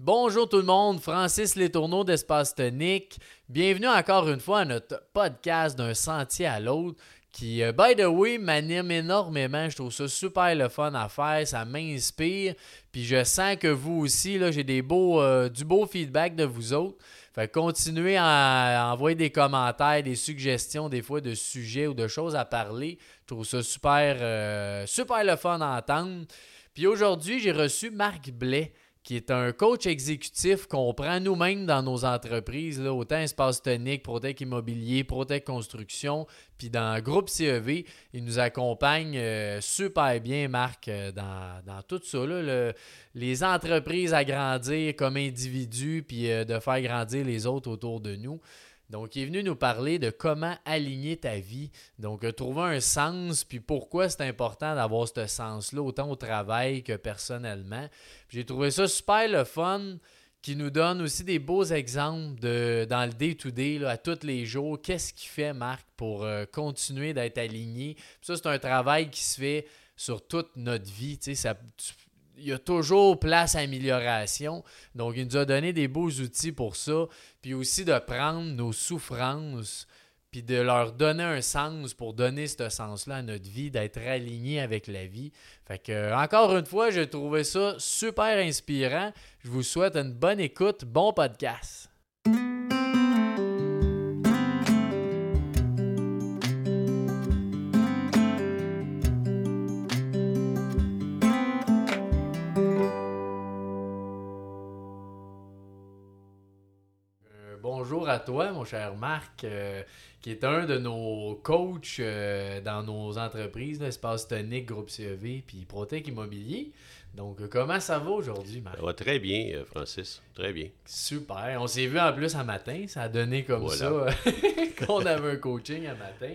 Bonjour tout le monde, Francis Letourneau d'Espace Tonique. Bienvenue encore une fois à notre podcast d'un sentier à l'autre qui, euh, by the way, m'anime énormément. Je trouve ça super le fun à faire, ça m'inspire. Puis je sens que vous aussi, là, j'ai des beaux, euh, du beau feedback de vous autres. Fait continuez à, envoyer des commentaires, des suggestions, des fois de sujets ou de choses à parler. Je trouve ça super, euh, super le fun à entendre. Puis aujourd'hui, j'ai reçu Marc Blais qui est un coach exécutif qu'on prend nous-mêmes dans nos entreprises, là, autant Espace Tonique, Protec Immobilier, Protec Construction, puis dans Groupe CEV. Il nous accompagne euh, super bien, Marc, euh, dans, tout ça, les entreprises à grandir comme individus, puis euh, de faire grandir les autres autour de nous. Donc, il est venu nous parler de comment aligner ta vie. Donc, euh, trouver un sens, puis pourquoi c'est important d'avoir ce sens-là, autant au travail que personnellement. J'ai trouvé ça super le fun, qui nous donne aussi des beaux exemples de, dans le day-to-day, à tous les jours. Qu'est-ce qu'il fait, Marc, pour euh, continuer d'être aligné? ça, c'est un travail qui se fait sur toute notre vie. Ça, il y a toujours place à amélioration. Donc, il nous a donné des beaux outils pour ça. Puis aussi de prendre nos souffrances, puis de leur donner un sens pour donner ce sens-là à notre vie, d'être aligné avec la vie. Fait que, encore une fois, j'ai trouvé ça super inspirant. Je vous souhaite une bonne écoute, bon podcast. Toi, mon cher Marc, euh, qui est un de nos coachs euh, dans nos entreprises, Espace Tonique, Groupe CEV, puis Protec Immobilier. Donc, euh, comment ça va aujourd'hui, Marc? Ça va très bien, Francis. Très bien. Super. On s'est vu en plus un matin. Ça a donné comme ça qu'on avait un coaching un matin.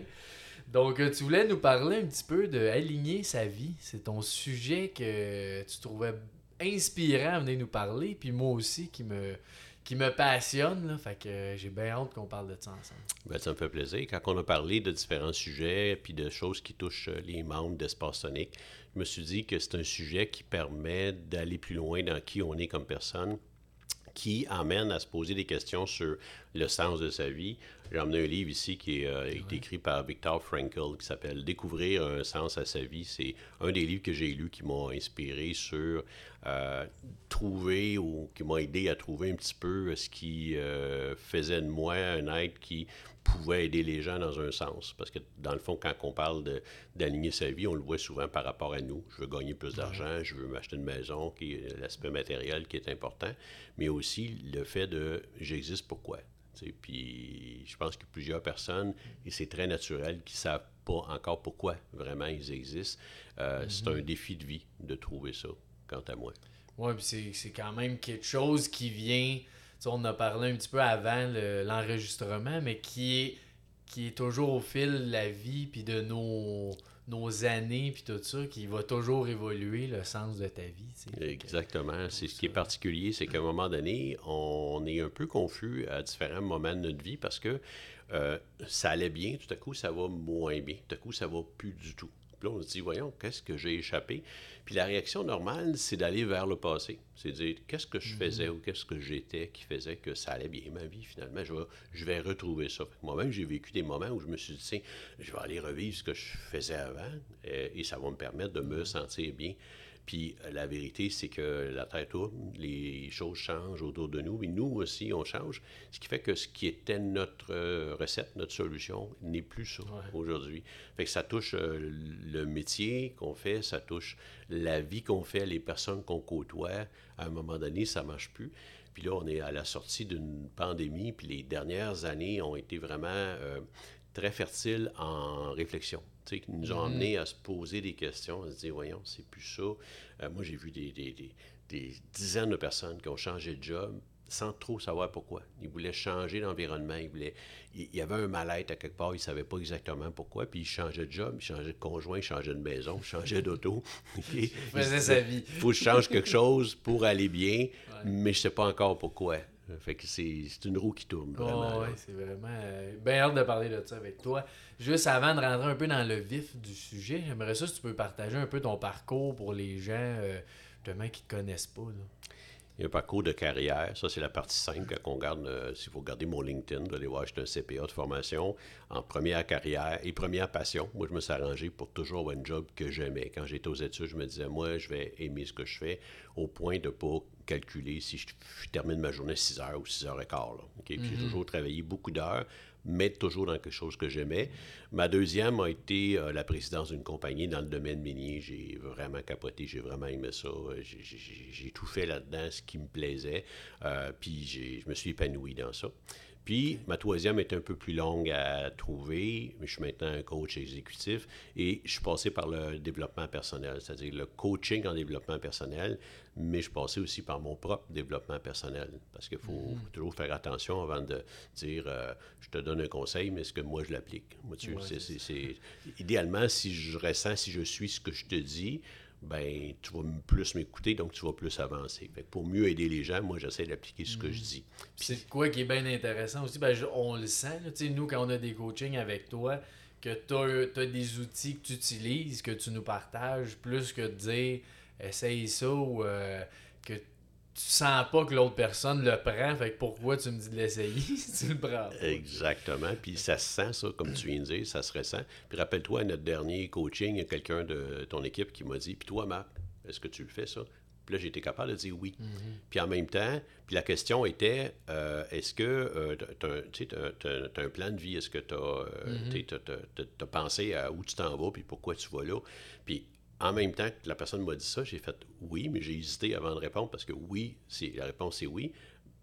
Donc, tu voulais nous parler un petit peu de aligner sa vie. C'est ton sujet que tu trouvais inspirant à venir nous parler, puis moi aussi qui me qui me passionne. Là, fait que euh, j'ai bien hâte qu'on parle de ça ensemble. Ben, ça me fait plaisir. Quand on a parlé de différents sujets puis de choses qui touchent euh, les membres d'Espace Sonic, je me suis dit que c'est un sujet qui permet d'aller plus loin dans qui on est comme personne qui amène à se poser des questions sur le sens de sa vie. J'ai emmené un livre ici qui euh, est écrit par Viktor Frankl qui s'appelle Découvrir un sens à sa vie. C'est un des livres que j'ai lus qui m'ont inspiré sur euh, trouver ou qui m'a aidé à trouver un petit peu ce qui euh, faisait de moi un être qui pouvait aider les gens dans un sens. Parce que dans le fond, quand on parle d'aligner sa vie, on le voit souvent par rapport à nous. Je veux gagner plus d'argent, je veux m'acheter une maison, qui l'aspect matériel qui est important, mais aussi le fait de j'existe pourquoi. Puis je pense que plusieurs personnes, et c'est très naturel, qui ne savent pas encore pourquoi vraiment ils existent. Euh, c'est un défi de vie de trouver ça, quant à moi. Oui, puis c'est quand même quelque chose qui vient on en a parlé un petit peu avant l'enregistrement, mais qui est, qui est toujours au fil de la vie, puis de nos, nos années, puis tout ça, qui va toujours évoluer le sens de ta vie. Exactement. C'est ce qui est particulier, c'est qu'à un moment donné, on est un peu confus à différents moments de notre vie parce que euh, ça allait bien, tout à coup, ça va moins bien, tout à coup, ça va plus du tout là, on se dit, voyons, qu'est-ce que j'ai échappé? Puis la réaction normale, c'est d'aller vers le passé. C'est de dire, qu'est-ce que je mhm. faisais ou qu'est-ce que j'étais qui faisait que ça allait bien ma vie, finalement? Je vais, je vais retrouver ça. Moi-même, j'ai vécu des moments où je me suis dit, tiens, je vais aller revivre ce que je faisais avant et, et ça va me permettre de me sentir bien. Puis euh, la vérité, c'est que la Terre tourne, les choses changent autour de nous, mais nous aussi, on change. Ce qui fait que ce qui était notre euh, recette, notre solution, n'est plus ça aujourd'hui. Fait que ça touche euh, le métier qu'on fait, ça touche la vie qu'on fait, les personnes qu'on côtoie. À un moment donné, ça ne marche plus. Puis là, on est à la sortie d'une pandémie, puis les dernières années ont été vraiment très fertiles en réflexion qui nous ont amenés mm-hmm. à se poser des questions, à se dire, voyons, c'est plus ça. Euh, moi, j'ai vu des, des, des, dizaines de personnes qui ont changé de job sans trop savoir pourquoi. Ils voulaient changer d'environnement, ils voulaient... Il y avait un mal-être à quelque part, ils ne savaient pas exactement pourquoi, puis ils changeaient de job, ils changeaient de conjoint, ils changeaient de maison, ils changeaient d'auto. Sa vie. Il faut que je change quelque chose pour aller bien, mais je ne sais pas encore pourquoi. Fait que c'est une roue qui tourne. Vraiment, oh, c'est vraiment. Euh, bien hâte de parler de ça avec toi. Juste avant de rentrer un peu dans le vif du sujet, j'aimerais ça si tu peux partager un peu ton parcours pour les gens euh, qui ne te connaissent pas. Il y a un parcours de carrière. Ça, c'est la partie simple quand on regarde, euh, si vous regardez mon LinkedIn, vous allez voir, j'étais un CPA de formation en première carrière et première passion. Moi, je me suis arrangé pour toujours avoir un job que j'aimais. Quand j'étais aux études, je me disais, moi, je vais aimer ce que je fais au point de ne pas calculer si je, termine ma journée à 6 heures ou 6 heures et quart. Puis j'ai toujours travaillé beaucoup d'heures mais toujours dans quelque chose que j'aimais. Ma deuxième a été euh, la présidence d'une compagnie dans le domaine minier. J'ai vraiment capoté, j'ai vraiment aimé ça. J'ai tout fait là-dedans, ce qui me plaisait. Euh, puis je me suis épanoui dans ça. Puis, ma troisième est un peu plus longue à trouver. Je suis maintenant un coach exécutif et je suis passé par le développement personnel, c'est-à-dire le coaching en développement personnel, mais je suis passé aussi par mon propre développement personnel parce qu'il faut mm-hmm. toujours faire attention avant de dire euh, je te donne un conseil, mais est-ce que moi je l'applique? Moi, tu c'est, idéalement, si je ressens, si je suis ce que je te dis, ben tu vas plus m'écouter, donc tu vas plus avancer. pour mieux aider les gens, moi, j'essaie d'appliquer ce que je mm. dis. C'est quoi qui est bien intéressant aussi, ben, on le sent, nous, quand on a des coachings avec toi, que tu as, des outils que tu utilises, que tu nous partages, plus que de dire essaye ça ou euh, que tu sens pas que l'autre personne le prend, fait que pourquoi tu me dis de l'essayer? Si tu le prends Exactement. Puis ça se sent, ça, comme tu viens de dire, ça se ressent. Puis rappelle-toi, à notre dernier coaching, il y a quelqu'un de ton équipe qui m'a dit Puis toi, Marc, est-ce que tu le fais, ça Puis là, j'ai été capable de dire oui. Mm-hmm. Puis en même temps, puis la question était euh, est-ce que tu as, un plan de vie? Est-ce que tu as, mm-hmm. pensé à où tu t'en vas Puis pourquoi tu vas là? Puis en même temps que la personne m'a dit ça, j'ai fait oui, mais j'ai hésité avant de répondre parce que oui, c'est, la réponse c'est oui.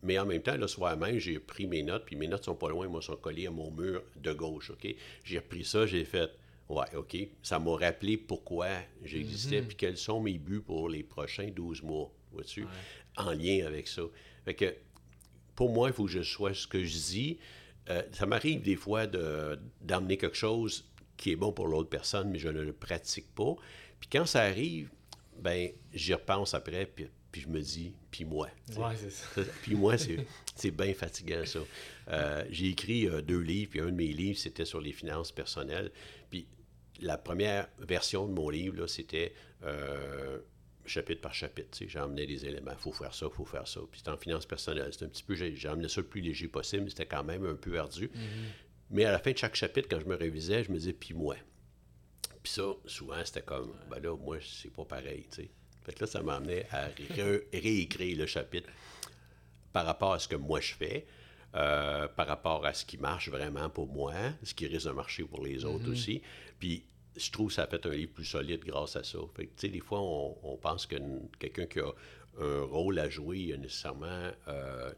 Mais en même temps, le soir même, j'ai pris mes notes, puis mes notes sont pas loin, moi, sont collées à mon mur de gauche, OK? J'ai repris ça, j'ai fait, ouais, OK. Ça m'a rappelé pourquoi j'existais, mm-hmm. puis quels sont mes buts pour les prochains 12 mois, vois-tu? En lien avec ça. Fait que, pour moi, il faut que je sois ce que je dis. Euh, ça m'arrive des fois de, d'amener quelque chose qui est bon pour l'autre personne, mais je ne le pratique pas. Puis quand ça arrive, ben j'y repense après, puis, je me dis, puis moi. Ouais, c'est ça. puis moi, c'est bien fatigant, ça. Euh, j'ai écrit euh, deux livres, puis un de mes livres, c'était sur les finances personnelles. Puis la première version de mon livre, c'était euh, chapitre par chapitre. J'ai emmené des éléments. Il faut faire ça, il faut faire ça. Puis c'était en finances personnelles. C'était un petit peu, j'ai emmené ça le plus léger possible, mais c'était quand même un peu ardu. Mm-hmm. Mais à la fin de chaque chapitre, quand je me révisais, je me disais, puis moi. Puis ça, souvent, c'était comme, ben là, moi, c'est pas pareil, tu sais. Fait que là, ça m'amenait à réécrire le chapitre par rapport à ce que moi je fais, euh, par rapport à ce qui marche vraiment pour moi, ce qui risque de marcher pour les autres mm-hmm. aussi. Puis je trouve que ça a fait un livre plus solide grâce à ça. Fait que, tu sais, des fois, on, pense que quelqu'un qui a un rôle à jouer, il a nécessairement, euh,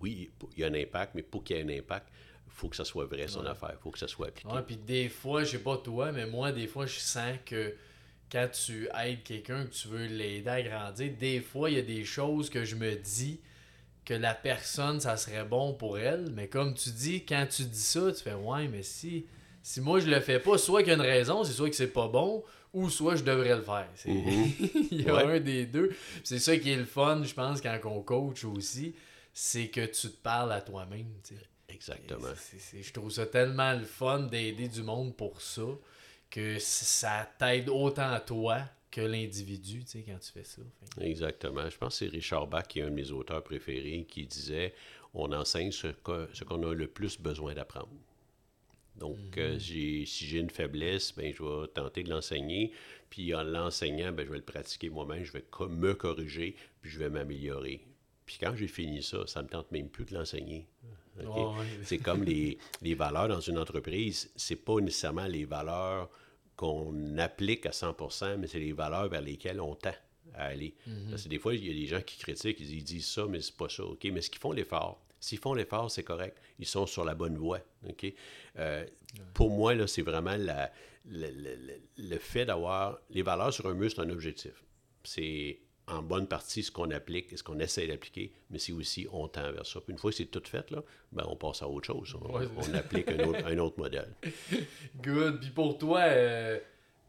oui, il y a un impact, mais pour qu'il y ait un impact, faut que ça soit vrai, son affaire. faut que ça soit appliqué. puis des fois, je sais pas toi, mais moi, des fois, je sens que quand tu aides quelqu'un, que tu veux l'aider à grandir, des fois, il y a des choses que je me dis que la personne, ça serait bon pour elle. Mais comme tu dis, quand tu dis ça, tu fais Ouais, mais si, si moi je le fais pas, soit qu'il y a une raison, c'est soit que c'est pas bon, ou soit je devrais le faire. Mm-hmm. il y a un des deux. C'est ça qui est le fun, je pense, quand on coach aussi, c'est que tu te parles à toi-même. Exactement. je trouve ça tellement le fun d'aider du monde pour ça que ça t'aide autant à toi que l'individu, tu sais, quand tu fais ça. Exactement. Je pense que c'est Richard Bach, qui est un de mes auteurs préférés, qui disait on enseigne ce qu'on a le plus besoin d'apprendre. Donc, euh, mhm. si j'ai une faiblesse, ben, je vais tenter de l'enseigner. Puis en l'enseignant, ben, je vais le pratiquer moi-même, je vais me corriger, puis je vais m'améliorer. Puis quand j'ai fini ça, ça ne me tente même plus de l'enseigner. C'est comme les, valeurs dans une entreprise, c'est pas nécessairement les valeurs qu'on applique à 100 mais c'est les valeurs vers lesquelles on tend à aller. Mhm. Parce que des fois, il y a des gens qui critiquent, ils disent ça, mais c'est pas ça. OK, mais ce qu'ils font l'effort, s'ils font l'effort, c'est correct. Ils sont sur la bonne voie. OK? Euh, pour moi, là, c'est vraiment la, le fait d'avoir les valeurs sur un mur, c'est un objectif. C'est en bonne partie ce qu'on applique et ce qu'on essaie d'appliquer, mais c'est aussi on tend vers ça. Puis une fois que c'est tout fait, là, ben on passe à autre chose. On, applique un autre, un autre, modèle. Good. Puis pour toi, euh,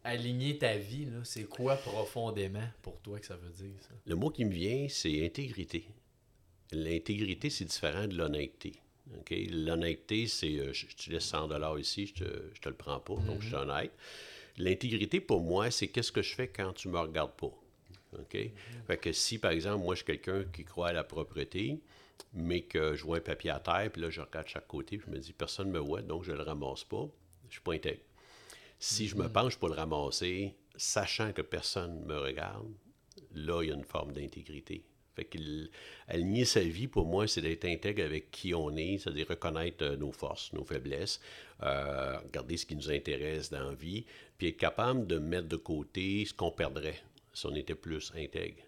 aligner ta vie, c'est quoi profondément pour toi que ça veut dire? Ça? Le mot qui me vient, c'est intégrité. L'intégrité, c'est différent de l'honnêteté. L'honnêteté, c'est euh, je, te laisse 100 ici, je te, je te le prends pas, donc je suis mm-hmm. honnête. L'intégrité, pour moi, c'est qu'est-ce que je fais quand tu me regardes pas OK? Fait que si, par exemple, moi, je suis quelqu'un qui croit à la propreté, mais que je vois un papier à terre, puis là, je regarde chaque côté, puis je me dis, personne ne me voit, donc je ne le ramasse pas, je suis pas intègre. Si je me Mm-hmm. penche pour le ramasser, sachant que personne ne me regarde, là, il y a une forme d'intégrité. Fait qu'il aligner sa vie, pour moi, c'est d'être intègre avec qui on est, c'est-à-dire reconnaître euh, nos forces, nos faiblesses, euh, regarder ce qui nous intéresse dans la vie, puis être capable de mettre de côté ce qu'on perdrait si on était plus intègre.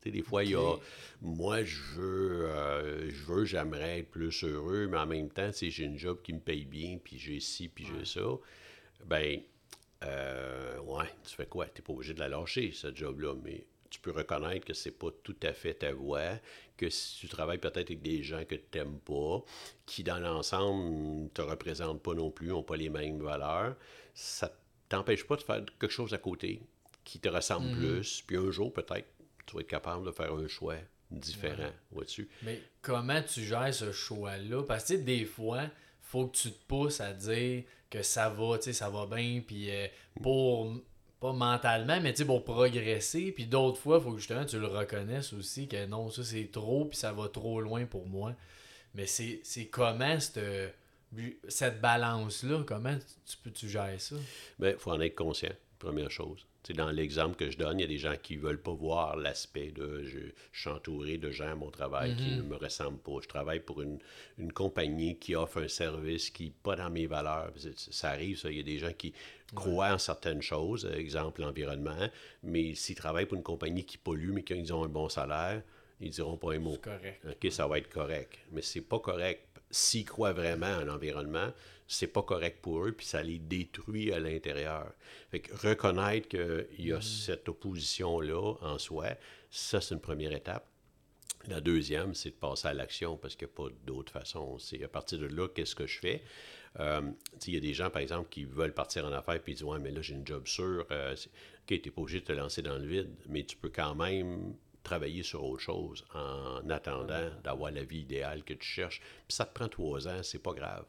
Tu sais, des fois, il y a. Moi, je veux, euh, je veux, j'aimerais être plus heureux, mais en même temps, sais, j'ai une job qui me paye bien, puis j'ai ci, puis j'ai ça. Ben, euh, ouais, tu fais quoi? Tu n'es pas obligé de la lâcher, cette job-là, mais tu peux reconnaître que c'est pas tout à fait ta voie, que si tu travailles peut-être avec des gens que tu n'aimes pas, qui dans l'ensemble ne te représentent pas non plus, n'ont pas les mêmes valeurs, ça t'empêche pas de faire quelque chose à côté qui te ressemble plus, puis un jour peut-être tu vas être capable de faire un choix différent, vois-tu? Mais comment tu gères ce choix-là? Parce que des fois, faut que tu te pousses à dire que ça va, tu sais, ça va bien, puis euh, pour, pas mentalement, mais tu sais, pour progresser, puis d'autres fois, il faut que justement tu le reconnaisses aussi, que non, ça c'est trop, puis ça va trop loin pour moi. Mais c'est comment cette, cette balance-là, comment tu peux tu gères ça? Bien, il faut en être conscient, première chose. Tu sais, dans l'exemple que je donne, il y a des gens qui ne veulent pas voir l'aspect de je, je suis entouré de gens à mon travail qui ne me ressemblent pas. Je travaille pour une, une compagnie qui offre un service qui n'est pas dans mes valeurs. Ça arrive, ça. Il y a des gens qui croient en certaines choses, exemple l'environnement, mais s'ils travaillent pour une compagnie qui pollue, mais qu'ils ont un bon salaire, ils diront pas un mot. C'est correct. OK, ça va être correct. Mais c'est pas correct. S'ils croient vraiment à l'environnement, c'est pas correct pour eux, puis ça les détruit à l'intérieur. Fait que reconnaître qu'il y a cette opposition-là en soi, ça, c'est une première étape. La deuxième, c'est de passer à l'action parce qu'il n'y a pas d'autre façon. C'est à partir de là, qu'est-ce que je fais? Euh, il y a des gens, par exemple, qui veulent partir en affaires puis ils disent Ouais, mais là, j'ai une job sûre. Euh, OK, tu n'es pas obligé de te lancer dans le vide, mais tu peux quand même travailler sur autre chose en attendant d'avoir la vie idéale que tu cherches. Puis ça te prend trois ans, c'est pas grave.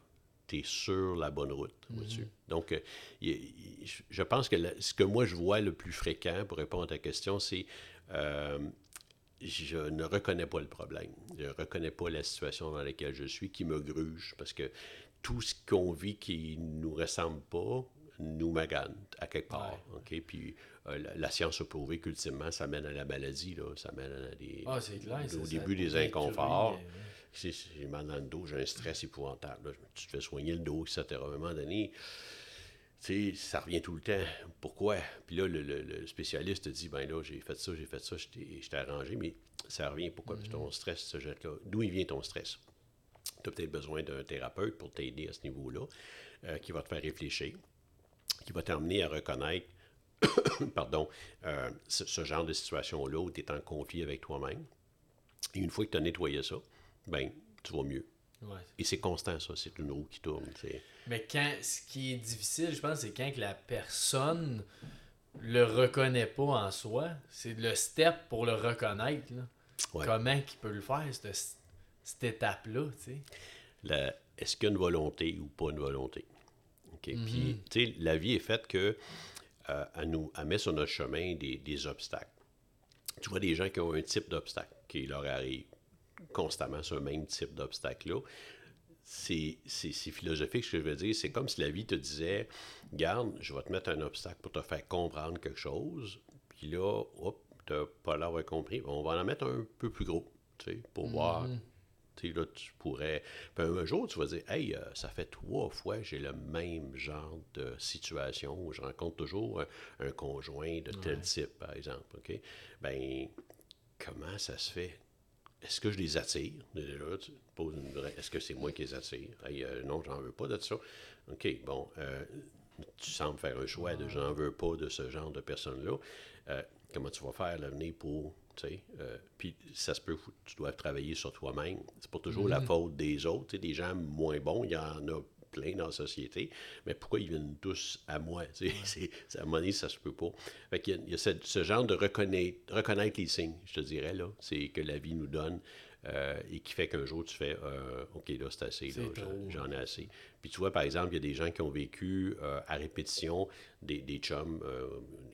Tu es sur la bonne route. vois-tu. Donc, euh, je pense que la- ce que moi je vois le plus fréquent pour répondre à ta question, c'est euh, je ne reconnais pas le problème. Je ne reconnais pas la situation dans laquelle je suis qui me gruge parce que tout ce qu'on vit qui nous ressemble pas nous magane à quelque part. OK? Puis euh, la, la science a prouvé qu'ultimement, ça mène à la maladie, là. ça mène à des, Ah, clair. au ça- ça début des inconforts. Si j'ai mal dans le dos, j'ai un stress épouvantable. là. Tu te fais soigner le dos, etc. À un moment donné, tu sais, ça revient tout le temps. Pourquoi? Puis là, le, spécialiste te dit, ben là, j'ai fait ça, j'ai fait ça, je t'ai arrangé, mais ça revient. Pourquoi? Puis ton stress se jette là. D'où il vient ton stress? Tu as peut-être besoin d'un thérapeute pour t'aider à ce niveau-là, euh, qui va te faire réfléchir, qui va t'amener à reconnaître pardon, euh, ce, ce genre de situation-là où tu es en conflit avec toi-même. Et une fois que tu as nettoyé ça, ben, tu vas mieux. ouais. Et c'est constant, ça. C'est une roue qui tourne. Mais quand ce qui est difficile, je pense, c'est quand que la personne le reconnaît pas en soi. C'est le step pour le reconnaître. là. Ouais. Comment qu'il peut le faire, cette, cette étape-là, tu sais? la- est-ce qu'il y a une volonté ou pas une volonté? Puis, tu sais, la vie est faite que euh, elle nous elle met sur notre chemin des, des obstacles. Tu vois des gens qui ont un type d'obstacle qui leur arrive constamment ce même type d'obstacle-là. C'est philosophique ce que je veux dire. C'est comme si la vie te disait Garde, je vais te mettre un obstacle pour te faire comprendre quelque chose. Puis là, hop, tu n'as pas l'air compris. On va en mettre un peu plus gros, tu sais, pour voir tu sais, là, tu pourrais. Puis un jour, tu vas dire Hey, euh, ça fait trois fois que j'ai le même genre de situation où je rencontre toujours un, un conjoint de tel type, par exemple. OK? Ben, comment ça se fait? Est-ce que je les attire? Déjà, tu te poses une vraie- Est-ce que c'est moi qui les attire? Hey, euh, non, j'en veux pas de ça. OK, bon, euh, tu sembles faire un choix de j'en veux pas de ce genre de personne-là. Euh, comment tu vas faire à l'avenir pour. tu sais, Puis ça se peut, tu dois travailler sur toi-même. C'est pas toujours la faute des autres. Des gens moins bons, il y en a plein dans la société. Mais pourquoi ils viennent tous à moi? C'est, à moment donné, ça se peut pas. Fait qu'il y a, il y a ce, ce genre de reconnaître, reconnaître les signes, je te dirais, là. C'est que la vie nous donne. Euh, et qui fait qu'un jour tu fais euh, OK, là, c'est assez, j'en ai assez. Puis tu vois, par exemple, il y a des gens qui ont vécu euh, à répétition des, des chums.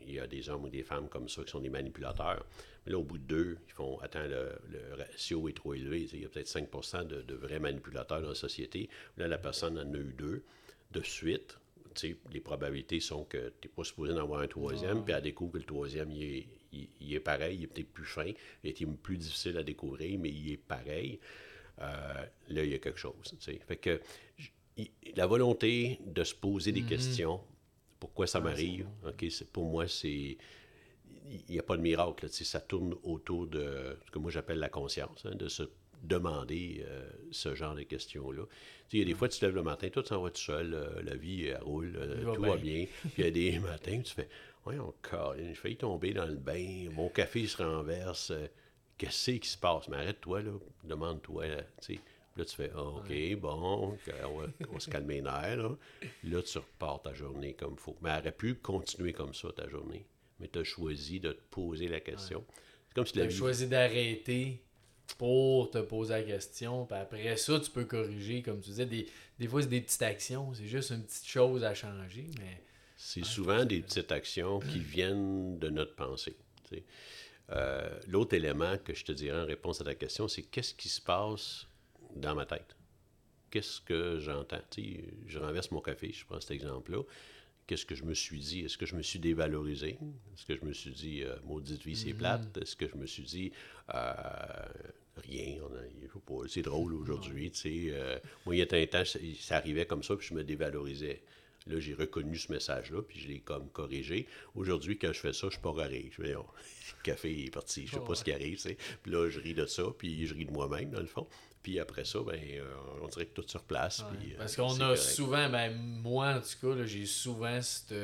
il y a des hommes ou des femmes comme ça qui sont des manipulateurs. Mais là, au bout de deux, ils font Attends, le, ratio est trop élevé. Il y a peut-être 5 de, de, vrais manipulateurs dans la société. Là, la personne en a eu deux de suite les probabilités sont que tu n'es pas supposé en avoir un troisième, puis elle découvre que le troisième, il est, il, est pareil, il est peut-être plus fin, il est plus difficile à découvrir, mais il est pareil. Euh, là, il y a quelque chose. Fait que la volonté de se poser des mm-hmm. questions, pourquoi ça m'arrive, ok, pour moi, c'est il n'y a pas de miracle. ça tourne autour de ce que moi j'appelle la conscience, hein, de se demander euh, ce genre de questions-là. Il y a des fois, tu te lèves le matin, tout s'en va tout seul, euh, la vie roule, tout va bien. Puis il y a des matins, tu fais oui, encore, j'ai failli tomber dans le bain, mon café se renverse. Euh, qu'est-ce qui se passe? Mais arrête-toi, là, demande-toi. Là, là, tu fais ah, OK, bon, on va, se calmer les nerfs. Là. là, tu repars ta journée comme il faut. Mais elle aurait pu continuer comme ça, ta journée. Mais tu as choisi de te poser la question. C'est comme si tu as choisi d'arrêter pour te poser la question. Puis après ça, tu peux corriger, comme tu disais. Des, des fois, c'est des petites actions. C'est juste une petite chose à changer. Mais c'est souvent des petites actions qui viennent de notre pensée. Euh, l'autre élément que je te dirais en réponse à ta question, c'est qu'est-ce qui se passe dans ma tête? Qu'est-ce que j'entends? Je renverse mon café, je prends cet exemple-là. Qu'est-ce que je me suis dit? Est-ce que je me suis dévalorisé? Est-ce que je me suis dit, euh, maudite vie, c'est plate? Mm-hmm. Est-ce que je me suis dit, euh, rien, c'est drôle aujourd'hui? moi, il y a un temps, ça arrivait comme ça, puis je me dévalorisais. Là, j'ai reconnu ce message-là, puis je l'ai comme corrigé. Aujourd'hui, quand je fais ça, je suis pas raré. Je vais, oh, le café est parti, je sais pas ce qui arrive, Puis là, je ris de ça, puis je ris de moi-même, dans le fond. Puis après ça, ben, euh, on dirait que tout se replace. Euh, Parce qu'on a souvent, ben, moi en tout cas, j'ai souvent cette.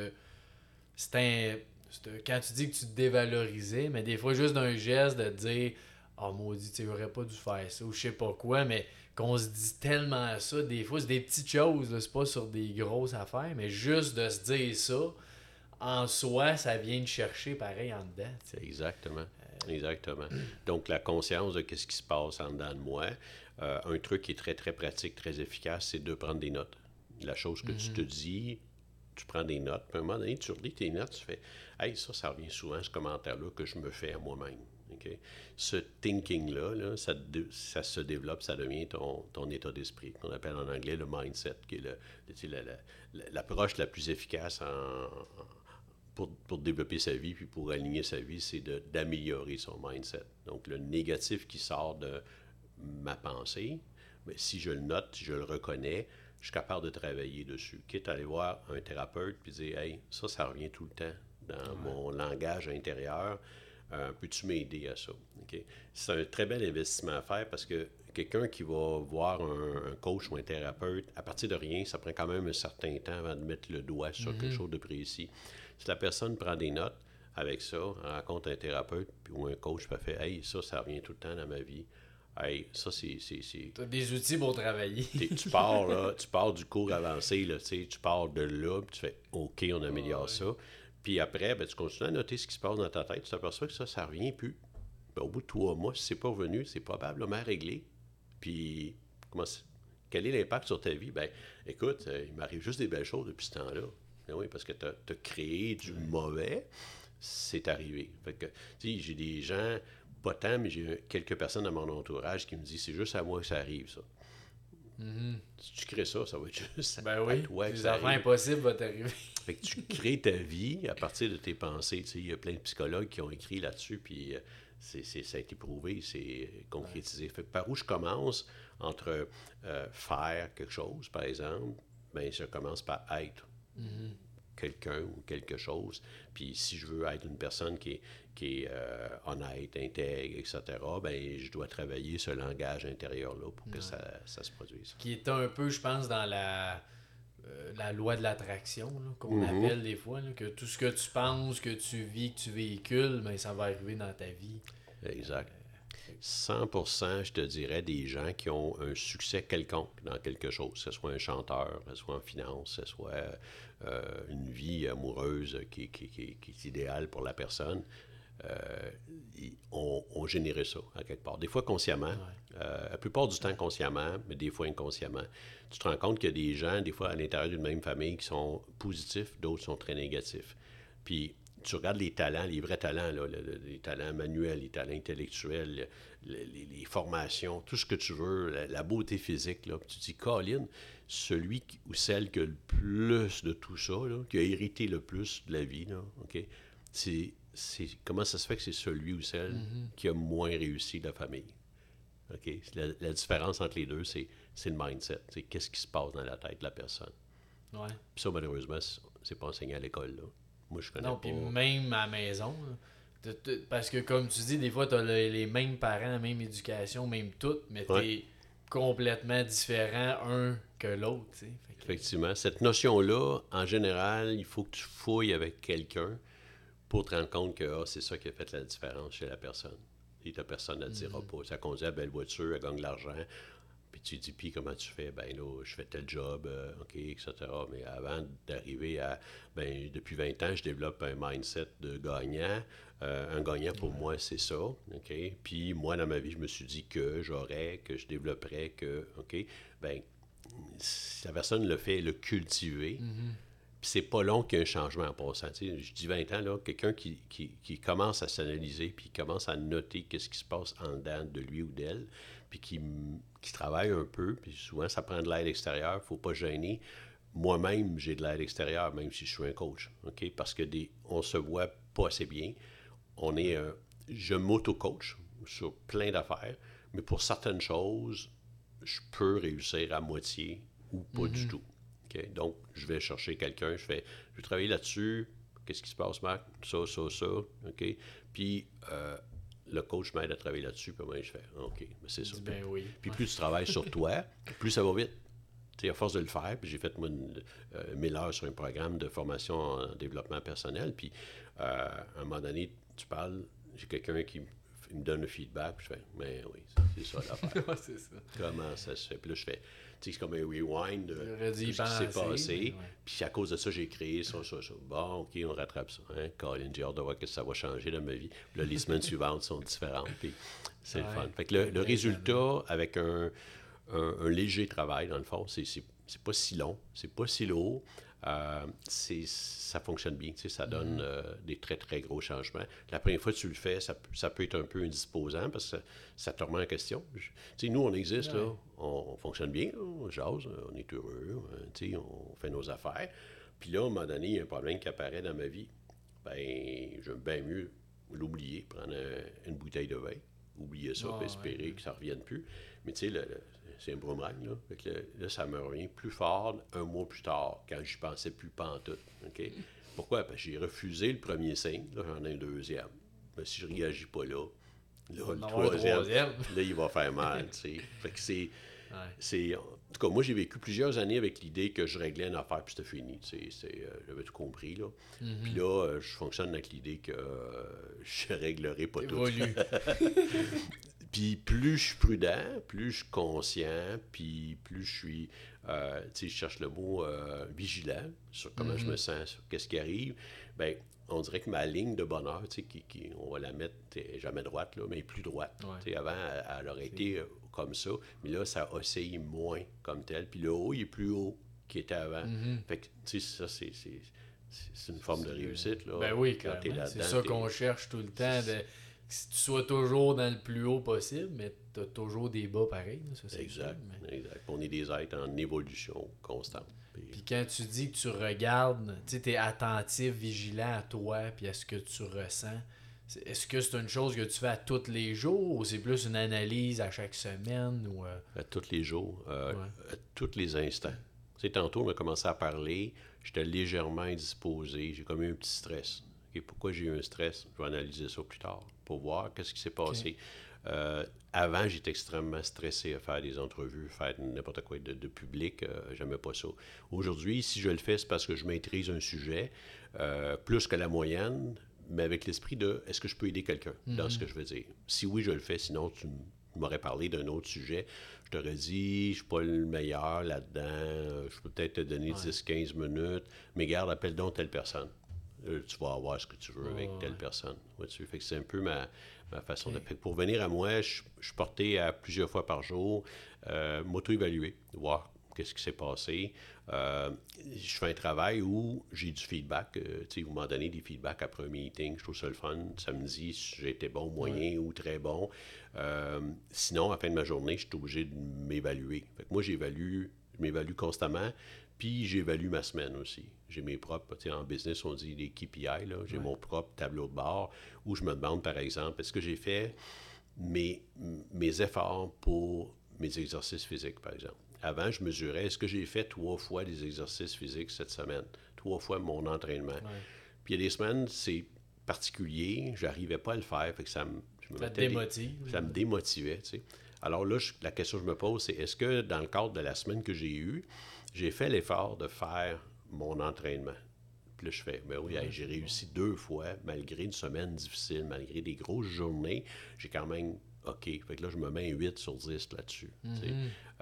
quand tu dis que tu te dévalorisais, mais des fois, juste d'un geste de dire Ah, oh, maudit, tu n'aurais pas dû faire ça, ou je sais pas quoi, mais qu'on se dit tellement ça. Des fois, c'est des petites choses, c'est pas sur des grosses affaires, mais juste de se dire ça, en soi, ça vient de chercher pareil en dedans. Exactement. Euh, Exactement. Donc, la conscience de ce qui se passe en dedans de moi. Euh, un truc qui est très, très pratique, très efficace, c'est de prendre des notes. La chose que tu te mhm. dis, tu prends des notes. Puis à un moment donné, tu relis tes notes, tu fais Hey, ça, ça revient souvent, ce commentaire-là que je me fais à moi-même. Ce thinking-là, ça, se développe, ça devient ton, état d'esprit, qu'on appelle en anglais le mindset, qui est l'approche la, plus efficace pour, développer sa vie, puis pour aligner sa vie, c'est d'améliorer son mindset. Donc, le négatif qui sort de ma pensée, mais si je le note, si je le reconnais, je suis capable de travailler dessus. Quitte à aller voir un thérapeute puis dire Hey, ça, ça revient tout le temps dans mon langage intérieur. Euh, peux-tu m'aider à ça? C'est un très bel investissement à faire parce que quelqu'un qui va voir un, coach ou un thérapeute, à partir de rien, ça prend quand même un certain temps avant de mettre le doigt sur quelque mhm. chose de précis. Si la personne prend des notes avec ça, rencontre un thérapeute ou un coach, puis fait Hey, ça, ça revient tout le temps dans ma vie. Hey, ça, c'est. Tu as des outils pour travailler. tu pars, là, tu pars du cours avancé, là, tu pars de là, puis tu fais OK, on améliore ça. Puis après, ben, tu continues à noter ce qui se passe dans ta tête. Tu t'aperçois que ça, ça revient plus. Ben, au bout de trois mois, si c'est pas revenu, c'est probablement réglé. Puis, comment quel est l'impact sur ta vie? Ben, écoute, euh, il m'arrive juste des belles choses depuis ce temps-là. Ben oui, parce que tu as, créé du mauvais, c'est arrivé. Fait que, tu sais, j'ai des gens, pas tant, mais j'ai quelques personnes dans mon entourage qui me disent c'est juste à moi que ça arrive, ça. Mm-hmm. Si tu crées ça, ça va être juste. Ben oui, les enfants impossibles vont t'arriver. fait que tu crées ta vie à partir de tes pensées. Il y a plein de psychologues qui ont écrit là-dessus, puis euh, c'est, ça a été prouvé, c'est concrétisé. Fait que par où je commence entre euh, faire quelque chose, par exemple, ben je commence par être. Mm-hmm quelqu'un ou quelque chose. Puis si je veux être une personne qui est, qui est euh, honnête, intègre, etc., ben je dois travailler ce langage intérieur-là pour que ça, ça, se produise. Qui est un peu, je pense, dans la, euh, la loi de l'attraction, qu'on mm-hmm. appelle des fois, que tout ce que tu penses, que tu vis, que tu véhicules, ben, ça va arriver dans ta vie. Exact. 100%, je te dirais, des gens qui ont un succès quelconque dans quelque chose, que ce soit un chanteur, que ce soit en finance, que ce soit euh, une vie amoureuse qui, qui, est idéale pour la personne. euh, on, on, générait ça à quelque part. Des fois consciemment, euh, la plupart du temps consciemment, mais des fois inconsciemment. Tu te rends compte qu'il y a des gens, des fois à l'intérieur d'une même famille, qui sont positifs, d'autres sont très négatifs. Puis tu regardes les talents, les vrais talents, là, les talents manuels, les talents intellectuels, les, formations, tout ce que tu veux, la, beauté physique, là, tu te dis, Colin, celui ou celle qui a le plus de tout ça, qui a hérité le plus de la vie, là, OK, c'est, comment ça se fait que c'est celui ou celle mm-hmm. qui a moins réussi de la famille? OK? La, différence entre les deux, c'est, le mindset. C'est qu'est-ce qui se passe dans la tête de la personne. Ouais. Puis ça, malheureusement, c'est pas enseigné à l'école. Là. Moi, je connais non, puis même à la maison. Parce que, comme tu dis, des fois, tu as les mêmes parents, la même éducation, même tout, mais tu es complètement différent un que l'autre. Effectivement. Cette notion-là, en général, il faut que tu fouilles avec quelqu'un pour te rendre compte que ah, c'est ça qui a fait la différence chez la personne. Et ta personne ne dira mm-hmm. pas. Ça conduit à belle voiture, elle gagne de l'argent. Puis tu dis, puis comment tu fais? Ben là, je fais tel job, euh, OK, etc. Mais avant d'arriver à, ben depuis 20 ans, je développe un mindset de gagnant. Euh, un gagnant pour moi, c'est ça, OK? Puis moi, dans ma vie, je me suis dit que j'aurais, que je développerais, que, OK? Ben, si la personne le fait, le cultiver, mm-hmm. Puis c'est pas long qu'il y ait un changement en passant. je dis 20 ans, là, quelqu'un qui, qui, commence à s'analyser, puis qui commence à noter qu'est-ce qui se passe en dedans de lui ou d'elle, puis qui, qui travaille un peu, puis souvent ça prend de l'aide extérieure, faut pas gêner. Moi-même, j'ai de l'aide extérieure, même si je suis un coach, OK? Parce que des, on se voit pas assez bien. On est je m'auto-coach sur plein d'affaires, mais pour certaines choses, je peux réussir à moitié ou pas du mm-hmm. tout. Donc, je vais chercher quelqu'un, je fais, je vais travailler là-dessus. Qu'est-ce qui se passe, Marc? Ça, ça, ça. OK? Puis, euh, le coach m'aide à travailler là-dessus, puis moi, je fais, OK, mais c'est ça. Ben puis plus tu travailles sur toi, plus ça va vite. sais, à force de le faire, puis j'ai fait moi, euh, 1000 heures sur un programme de formation en développement personnel, puis euh, à un moment donné, tu parles, j'ai quelqu'un qui me donne le feedback, puis je fais, mais oui, c'est ça l'affaire. c'est ça. Comment ça se fait? Puis là, je fais, c'est comme un rewind de, ce qui s'est passé. Puis à cause de ça, j'ai créé ça, ça, ça. Bon, OK, on rattrape ça. Hein? Colin, j'ai hâte de voir que ça va changer dans ma vie. Puis là, les semaines suivantes sont différentes. Puis c'est le fun. Fait que le, résultat, avec un, un, léger travail, dans le fond, c'est pas si long, c'est pas si lourd. Euh, ça fonctionne bien, ça donne mm-hmm. euh, des très, très gros changements. La première fois que tu le fais, ça, ça peut être un peu indisposant parce que ça, te remet en question. nous, on existe, là, on, fonctionne bien, on jase, on est heureux, hein, on fait nos affaires. Puis là, à un moment donné, il y a un problème qui apparaît dans ma vie. Ben, j'aime bien mieux l'oublier, prendre une bouteille de vin, oublier ça, espérer que ça ne revienne plus. Mais tu sais, c'est un boomerang, là. là, ça me revient plus fort un mois plus tard, quand je pensais plus pantoute. OK? Pourquoi? Parce que j'ai refusé le premier signe, là, j'en ai un deuxième. Mais si je ne réagis pas là, là, le troisième, là, il va faire mal, tu sais. Fait que c'est... C'est, en tout cas, moi, j'ai vécu plusieurs années avec l'idée que je réglais une affaire puis c'était fini. C'est, euh, j'avais tout compris. Là. Mm-hmm. Puis là, euh, je fonctionne avec l'idée que euh, je réglerai pas tout. Puis plus je suis prudent, plus je suis conscient, puis plus je suis, euh, tu sais, je cherche le mot euh, vigilant sur comment je me mhm. sens, sur qu'est-ce qui arrive, ben on dirait que ma ligne de bonheur, tu sais, qui, on va la mettre jamais droite, là, mais plus droite. Tu sais, avant, elle, aurait été euh, comme ça, mais là, ça oscille moins comme tel. Puis le haut, il est plus haut qu'il était avant. Mhm. Fait que, tu sais, ça, c'est c'est une forme de réussite. Là, ben oui, quand C'est ça qu'on cherche tout le temps. De si tu sois toujours dans le plus haut possible, mais tu as toujours des bas pareils. Ça, exact, exact. On est des êtres en évolution constante. Puis, quand tu dis que tu regardes, tu es attentif, vigilant à toi, puis à ce que tu ressens, est-ce que c'est une chose que tu fais à tous les jours ou c'est plus une analyse à chaque semaine? ou euh? À tous les jours, euh, à tous les instants. Tu sais, tantôt, on a commencé à parler, j'étais légèrement indisposé, j'ai comme eu un petit stress. pourquoi j'ai eu un stress? Je vais analyser ça plus tard pour voir qu'est-ce qui s'est passé. Euh, avant, j'étais extrêmement stressé à faire des entrevues, faire n'importe quoi de, public. Euh, J'aimais pas ça. Aujourd'hui, si je le fais, c'est parce que je maîtrise un sujet euh, plus que la moyenne, mais avec l'esprit de est-ce que je peux aider quelqu'un dans ce mhm. que je veux dire? Si oui, je le fais, sinon tu m'aurais parlé d'un autre sujet. Je t'aurais dit, je suis pas le meilleur là-dedans, je peux peut-être te donner 10-15 minutes, mais garde, appelle donc telle personne. Euh, tu vas avoir ce que tu veux avec telle personne. Vois-tu? Fait que c'est un peu ma, ma façon de. Fait que pour venir à moi, je, suis porté à plusieurs fois par jour, euh, m'auto-évaluer, voir qu'est-ce qui s'est passé. Euh, je fais un travail où j'ai du feedback. euh, sais, vous m'en donnez des feedbacks après un meeting. Je trouve ça le fun. Ça me dit si j'ai été bon, moyen ou très bon. Euh, sinon, à la fin de ma journée, je suis obligé de m'évaluer. Fait que moi, j'évalue, je m'évalue constamment. Puis j'évalue ma semaine aussi. J'ai mes propres, tu sais, en business, on dit des KPI, là. J'ai mon propre tableau de bord où je me demande, par exemple, est-ce que j'ai fait mes, mes efforts pour mes exercices physiques, par exemple? Avant, je mesurais, est-ce que j'ai fait trois fois des exercices physiques cette semaine? Trois fois mon entraînement. Puis il y a des semaines, c'est particulier, j'arrivais pas à le faire, fait que ça me... je me Ça te mettais des- démotive. ça me démotivait, tu sais. Alors là, je- la question que je me pose, c'est est-ce que dans le cadre de la semaine que j'ai eue, j'ai fait l'effort de faire mon entraînement? Puis là, je fais, mais oui, hey, j'ai réussi deux fois, malgré une semaine difficile, malgré des grosses journées, j'ai quand même, OK. Fait que là, je me mets un 8 sur 10 là-dessus. sais.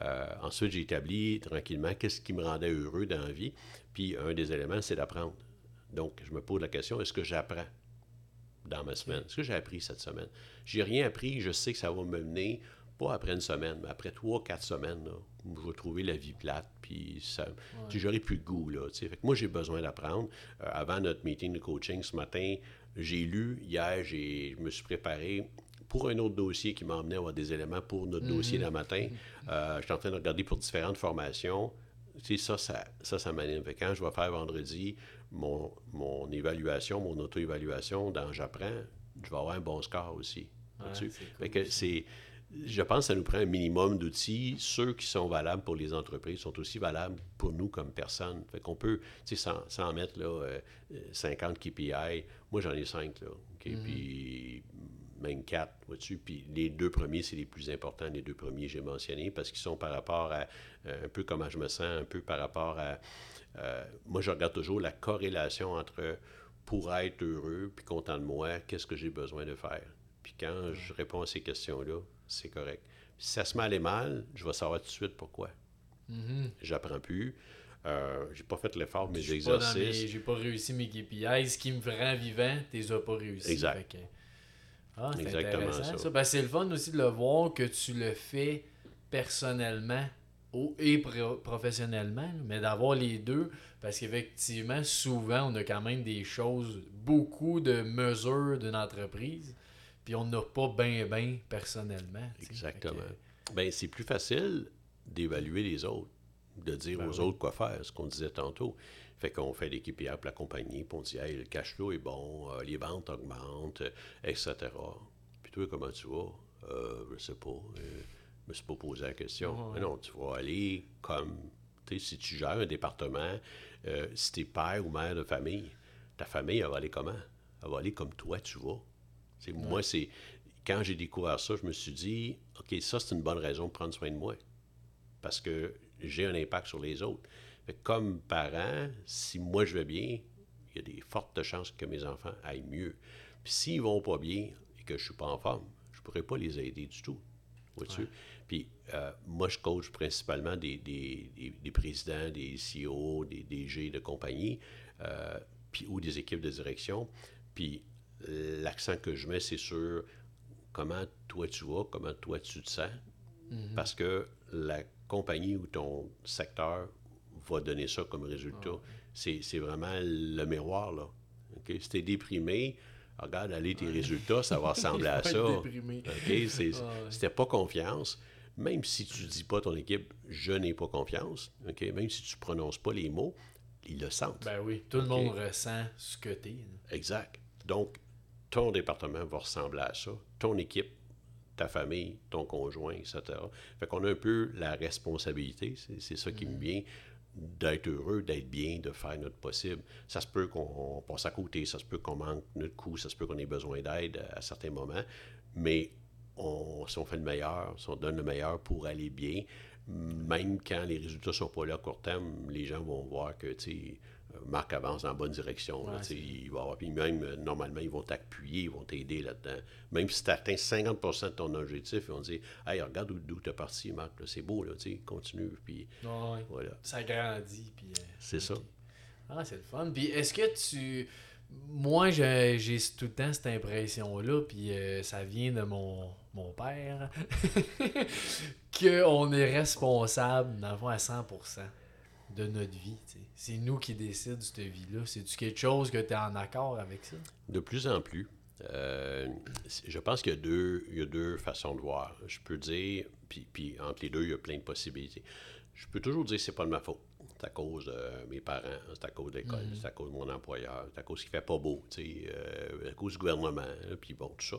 Euh, ensuite, j'ai établi tranquillement qu'est-ce qui me rendait heureux dans la vie. Puis un des éléments, c'est d'apprendre. Donc, je me pose la question, est-ce que j'apprends? dans ma semaine? Ce que j'ai appris cette semaine? J'ai rien appris, je sais que ça va me mener, pas après une semaine, mais après trois, quatre semaines, là, je vais trouver la vie plate, puis ça, j'aurai plus de goût, là. Fait que moi, j'ai besoin d'apprendre. Euh, avant notre meeting de coaching ce matin, j'ai lu, hier, j'ai, je me suis préparé pour un autre dossier qui m'a emmené à avoir des éléments pour notre dossier d'un matin. Euh, je suis en train de regarder pour différentes formations. Tu sais, ça, ça, ça, ça m'anime. Quand je vais faire vendredi mon, mon évaluation, mon auto-évaluation dans J'apprends, je vais avoir un bon score aussi. Cool, c'est... Je pense que ça nous prend un minimum d'outils. Ceux qui sont valables pour les entreprises sont aussi valables pour nous comme personnes. Fait qu'on peut, tu sais, sans, sans mettre là, euh, 50 KPI, moi j'en ai 5, là. OK? Puis même 4, vois-tu? Puis les deux premiers, c'est les plus importants. Les deux premiers, j'ai mentionné, parce qu'ils sont par rapport à euh, un peu comment je me sens, un peu par rapport à... euh, moi, je regarde toujours la corrélation entre pour être heureux puis content de moi, qu'est-ce que j'ai besoin de faire? Puis quand je réponds à ces questions-là, c'est correct. Si ça se met à aller mal, je vais savoir tout de suite pourquoi. J'apprends plus. Euh, j'ai pas fait l'effort mes- exercices. J'ai pas réussi mes KPI. Ce qui me rend vivant, tu les as pas réussi. Exact. Que- Ah, c'est intéressant ça. ça. Ben, c'est le fun aussi de le voir que tu le fais personnellement ou et pro- professionnellement, mais d'avoir les deux, parce qu'effectivement, souvent, on a quand même des choses, beaucoup de mesures d'une entreprise, puis on n'a pas bien, bien personnellement. Exactement. Que- Ben, c'est plus facile d'évaluer les autres, de dire Ben aux autres quoi faire, ce qu'on disait tantôt. Fait qu'on fait KPI pour la compagnie, puis on dit, hey, le cash flow est bon, euh, les ventes augmentent, euh, etc. Puis toi, comment tu vas? Euh, je sais pas. euh, je me suis pas posé la question. Mais non, tu vas aller comme, tu sais, si tu gères un département, euh, si tu es père ou mère de famille, ta famille, elle va aller comment? Elle va aller comme toi, tu vas. Moi, c'est quand j'ai découvert ça, je me suis dit, OK, ça, c'est une bonne raison de prendre soin de moi. Parce que j'ai un impact sur les autres. Comme parent, si moi je vais bien, il y a des fortes chances que mes enfants aillent mieux. Puis s'ils vont pas bien et que je suis pas en forme, je pourrais pas les aider du tout. Vois-tu? Puis euh, moi, je coach principalement des, des- des- des présidents, des CEO, des DG de compagnie, euh, puis, ou des équipes de direction. Puis l'accent que je mets, c'est sur comment toi tu vas, comment toi tu te sens. Parce que la compagnie ou ton secteur va donner ça comme résultat. C'est c'est vraiment le miroir, là. OK? Si t'es déprimé, regarde aller tes résultats, ça va ressembler à ça. être déprimé. OK? C'est- Ah ouais. Si t'as pas confiance, même si tu dis pas à ton équipe « je n'ai pas confiance même si tu prononces pas les mots, ils le sentent. Ben oui, tout le monde ressent ce que t'es. Exact. Donc, ton département va ressembler à ça. Ton équipe, ta famille, ton conjoint, etc. Fait qu'on a un peu la responsabilité, c'est ça qui me vient, d'être heureux, d'être bien, de faire notre possible. Ça se peut qu'on passe à côté, ça se peut qu'on manque notre coup, ça se peut qu'on ait besoin d'aide à, à certains moments, mais on, si on fait le meilleur, si on donne le meilleur pour aller bien, même quand les résultats sont pas là à court terme, les gens vont voir que, tu sais, Marc avance dans la bonne direction. Ouais, tu sais, il va avoir, puis même, euh, normalement, ils vont t'appuyer, ils vont t'aider là-dedans. Même si tu atteins 50% de ton objectif, ils vont dire Hey, regarde d'où- tu es parti, Marc, c'est beau, là, continue. Puis Ouais. voilà. Ça grandit. Puis, euh, C'est ça. Ah, c'est le fun. Puis est-ce que tu. moi, j'ai j'ai tout le temps cette impression-là, puis euh, ça vient de mon, mon père, qu'on est responsable, dans le fond, à 100% de notre vie. C'est nous qui décidons de cette vie-là. C'est-tu quelque chose que tu es en accord avec ça? De plus en plus. Euh, je pense qu'il y, a deux- il y a deux façons de voir. Je peux dire, puis, puis entre les deux, il y a plein de possibilités. Je peux toujours dire que c'est pas de ma faute. C'est à cause de mes parents, c'est à cause de l'école, c'est à cause de mon employeur, c'est à cause qu'il fait pas beau, euh, à cause du gouvernement, puis bon, tout ça.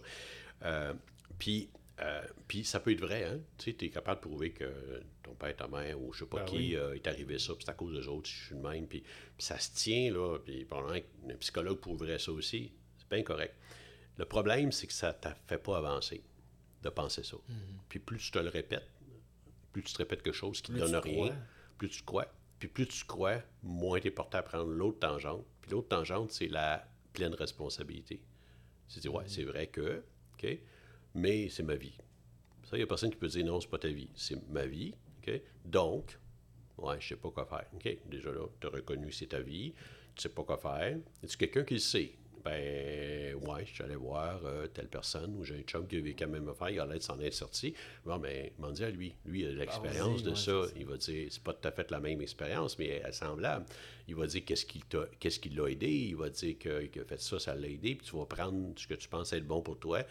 Euh, puis, euh, puis ça peut être vrai, hein? Tu sais, es capable de prouver que ton père, ta mère, ou je sais pas Ben qui, oui. euh, est arrivé ça, puis c'est à cause des autres, je suis le même, puis, ça se tient, là, puis probablement qu'un psychologue prouverait ça aussi, c'est bien correct. Le problème, c'est que ça ne t'a fait pas avancer de penser ça. Mhm. Puis plus tu te le répètes, plus tu te répètes quelque chose qui ne donne rien, crois. plus tu crois. Puis plus tu crois, moins tu es porté à prendre l'autre tangente. Puis l'autre tangente, c'est la pleine responsabilité. Ouais, Mhm. c'est vrai que, OK, mais c'est ma vie. Ça, il n'y a personne qui peut dire non, c'est pas ta vie. C'est ma vie? Donc, ouais, je sais pas quoi faire. OK, déjà là, tu as reconnu que c'est ta vie, tu sais pas quoi faire. Es-tu quelqu'un qui le sait? Ben, ouais, je suis allé voir euh, telle personne ou j'ai un chum qui a vécu la même affaire, il a l'air de s'en être sorti. Bon, ben, m'en dit à lui. Lui, il a l'expérience de ouais, ça. Il va dire, c'est pas tout à fait la même expérience, mais elle est semblable. Il va dire qu'est-ce qui l'a aidé. Il va dire que- qu'il a fait ça, ça l'a aidé. Puis tu vas prendre ce que tu penses être bon pour toi,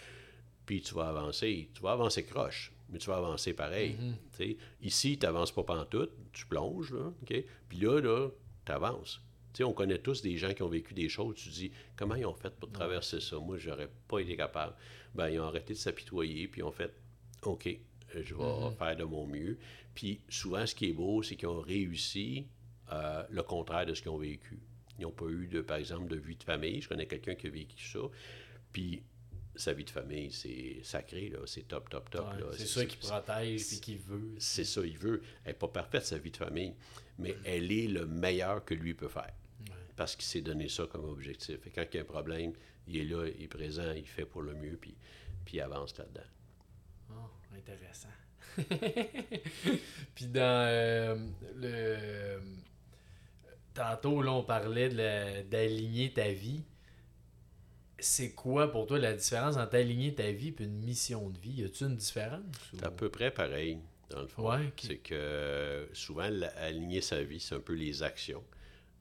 puis tu vas avancer. Tu vas avancer croche, mais tu vas avancer pareil. sais. Ici, tu n'avances pas pantoute, tu plonges, là? Puis là, là, tu avances. On connaît tous des gens qui ont vécu des choses. Tu dis, comment ils ont fait pour traverser ça? Moi, j'aurais pas été capable. Ben, ils ont arrêté de s'apitoyer, puis ils ont fait, OK, je vais faire de mon mieux. Puis souvent, ce qui est beau, c'est qu'ils ont réussi euh, le contraire de ce qu'ils ont vécu. Ils n'ont pas eu, de, par exemple, de vie de famille. Je connais quelqu'un qui a vécu ça. Puis sa vie de famille, c'est sacré, là. C'est top, top, top. Ouais, c'est ça qui protège et qui veut. C'est ça, il veut. Elle n'est pas parfaite, sa vie de famille, mais elle est le meilleur que lui peut faire. Parce qu'il s'est donné ça comme objectif. Et quand il y a un problème, il est là, il est présent, il fait pour le mieux, puis, puis il avance là-dedans. Oh, intéressant. Puis dans euh, le. Tantôt, là, on parlait d'aligner ta vie. C'est quoi pour toi la différence entre aligner ta vie et une mission de vie? Y a-tu une différence? ou- C'est à peu près pareil, dans le fond. Ouais. C'est que euh, souvent, aligner sa vie, c'est un peu les actions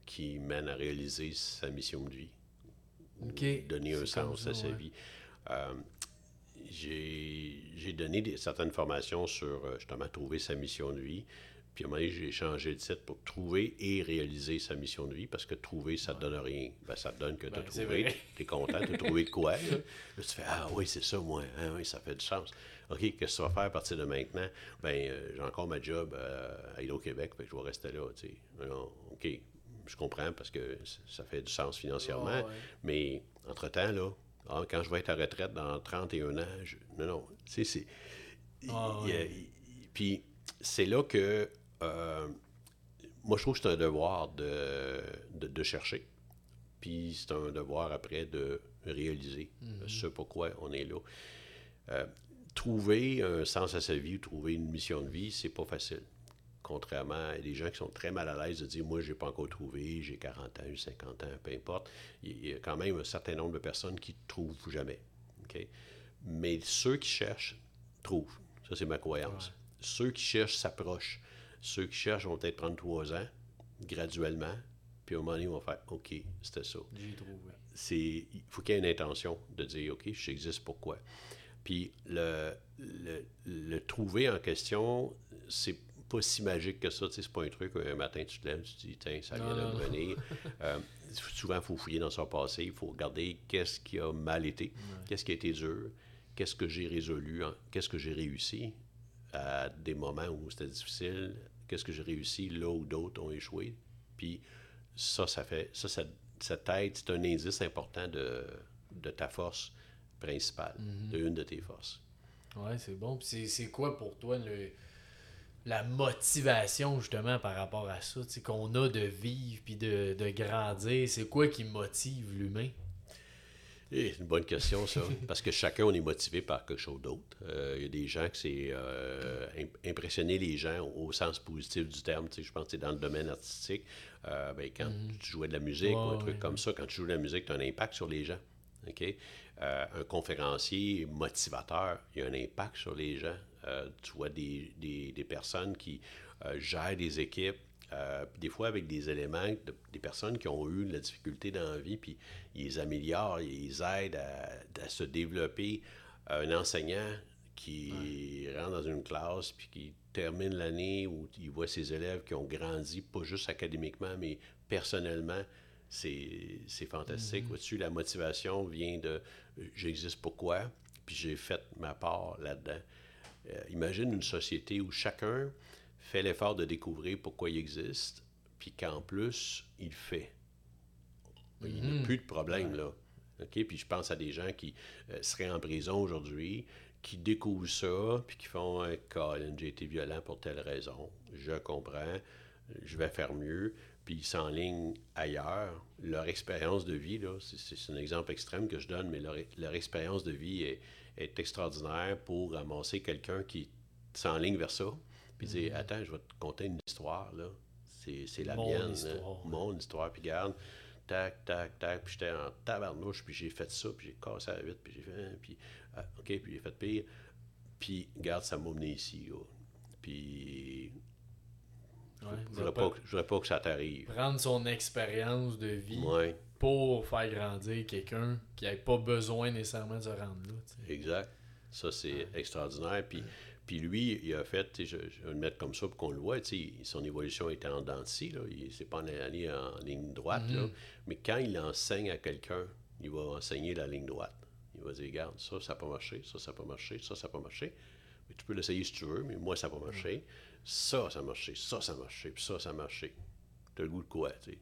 qui mènent à réaliser sa mission de vie. ou Ok, Donner un sens ça, à sa ouais. vie. Euh, j'ai donné des- certaines formations sur euh, justement trouver sa mission de vie. Puis à un moment donné, j'ai changé le titre pour trouver et réaliser sa mission de vie parce que trouver, ça ne te donne rien. Ben, ça te donne que tu as Ben, vrai. Tu es content, tu as trouvé de quoi. Là? Là, tu fais Ah oui, c'est ça, moi. Ah oui, ça fait du sens. OK, qu'est-ce que tu vas faire à partir de maintenant? Ben, euh, j'ai encore ma job euh, à que je vais rester là. tu sais. Alors, OK, je comprends parce que ça fait du sens financièrement. Ouais. Mais entre-temps, là, ah, quand je vais être à retraite dans 31 ans, je- non, non, tu sais, c'est. Ah, ouais. Puis c'est là que. Euh, moi, je trouve que c'est un devoir de, de, de chercher. Puis c'est un devoir après de réaliser ce pourquoi on est là. Euh, trouver un sens à sa vie ou trouver une mission de vie, c'est pas facile. Contrairement à des gens qui sont très mal à l'aise de dire Moi, j'ai pas encore trouvé, j'ai 40 ans, j'ai 50 ans, peu importe. Il y a quand même un certain nombre de personnes qui ne trouvent jamais. OK? Mais ceux qui cherchent, trouvent. Ça, c'est ma croyance. Ceux qui cherchent s'approchent. Ceux qui cherchent vont peut-être prendre trois ans, graduellement, puis au moment donné, ils vont faire OK, c'était ça J'ai trouvé. c'est il faut qu'il y ait une intention de dire OK, j'existe pourquoi? Puis le, le, le trouver en question, c'est pas si magique que ça. Tu sais, c'est pas un truc un matin tu te lèves, tu te dis tiens, ça vient de non, me non. venir. Euh, souvent, il faut fouiller dans son passé, il faut regarder qu'est-ce qui a mal été, qu'est-ce qui a été dur, qu'est-ce que j'ai résolu, hein, qu'est-ce que j'ai réussi à des moments où c'était difficile, qu'est-ce que j'ai réussi là où d'autres ont échoué. Puis ça, ça fait ça, ça, ça t'aide, c'est un indice important de, de ta force principale, Mhm. de une de tes forces. Ouais, c'est bon. Puis c'est- c'est quoi pour toi le, la motivation justement par rapport à ça, tu sais, qu'on a de vivre puis de, de grandir? C'est quoi qui motive l'humain? Eh, c'est une bonne question, ça. Parce que chacun, on est motivé par quelque chose d'autre. Euh, Il y a des gens que c'est euh, im- impressionner les gens au, au sens positif du terme. Tu sais, je pense que c'est dans le domaine artistique. euh, ben, quand tu jouais de la musique ou un truc ouais, comme ça, quand tu joues de la musique, tu as un impact sur les gens. Euh, un conférencier motivateur, il y a un impact sur les gens. Euh, tu vois des, des- des personnes qui euh, gèrent des équipes, euh, puis des fois avec des éléments, de- des personnes qui ont eu de la difficulté dans la vie, puis ils améliorent, ils aident à, à se développer. Un enseignant qui rentre dans une classe, puis qui termine l'année où il voit ses élèves qui ont grandi, pas juste académiquement, mais personnellement, c'est fantastique. Vois-tu, la motivation vient de j'existe pourquoi, puis j'ai fait ma part là-dedans. Euh, imagine une société où chacun fait l'effort de découvrir pourquoi il existe, puis qu'en plus, il fait. Il n'y a plus de problème, là. OK? Puis je pense à des gens qui euh, seraient en prison aujourd'hui, qui découvrent ça, puis qui font un Colin, j'ai été violent pour telle raison. Je comprends, je vais faire mieux. Puis ils s'enlignent ailleurs. Leur expérience de vie, là, c'est un exemple extrême que je donne, mais leur, leur expérience de vie est, est extraordinaire pour ramasser quelqu'un qui s'enligne vers ça, puis dire Attends, je vais te conter une histoire, là. C'est la Mon mienne, histoire. mon histoire. Puis garde, tac, tac, tac, puis j'étais en tabarnouche, puis j'ai fait ça, puis j'ai cassé la vitre, puis j'ai fait, puis, ah, OK, puis j'ai fait pire. Puis, garde, ça m'a mené ici, là. Puis, Ouais, je voudrais pas, que- je voudrais pas que ça t'arrive. Prendre son expérience de vie Ouais, pour faire grandir quelqu'un qui n'a pas besoin nécessairement de se rendre là. tu sais. exact. Ça, c'est extraordinaire. Puis, puis lui, il a fait, je, je vais le mettre comme ça pour qu'on le voit, son évolution était en dents. Il s'est pas allé en ligne droite, là. Mais quand il enseigne à quelqu'un, il va enseigner la ligne droite. Il va dire, regarde, ça, ça n'a pas marché, ça, ça n'a pas marché, ça, ça n'a pas marché. Mais tu peux l'essayer si tu veux, mais moi, ça n'a pas marché. Ça, ça a marché, ça, ça a marché, puis ça, ça a marché. Tu as le goût de quoi, tu sais?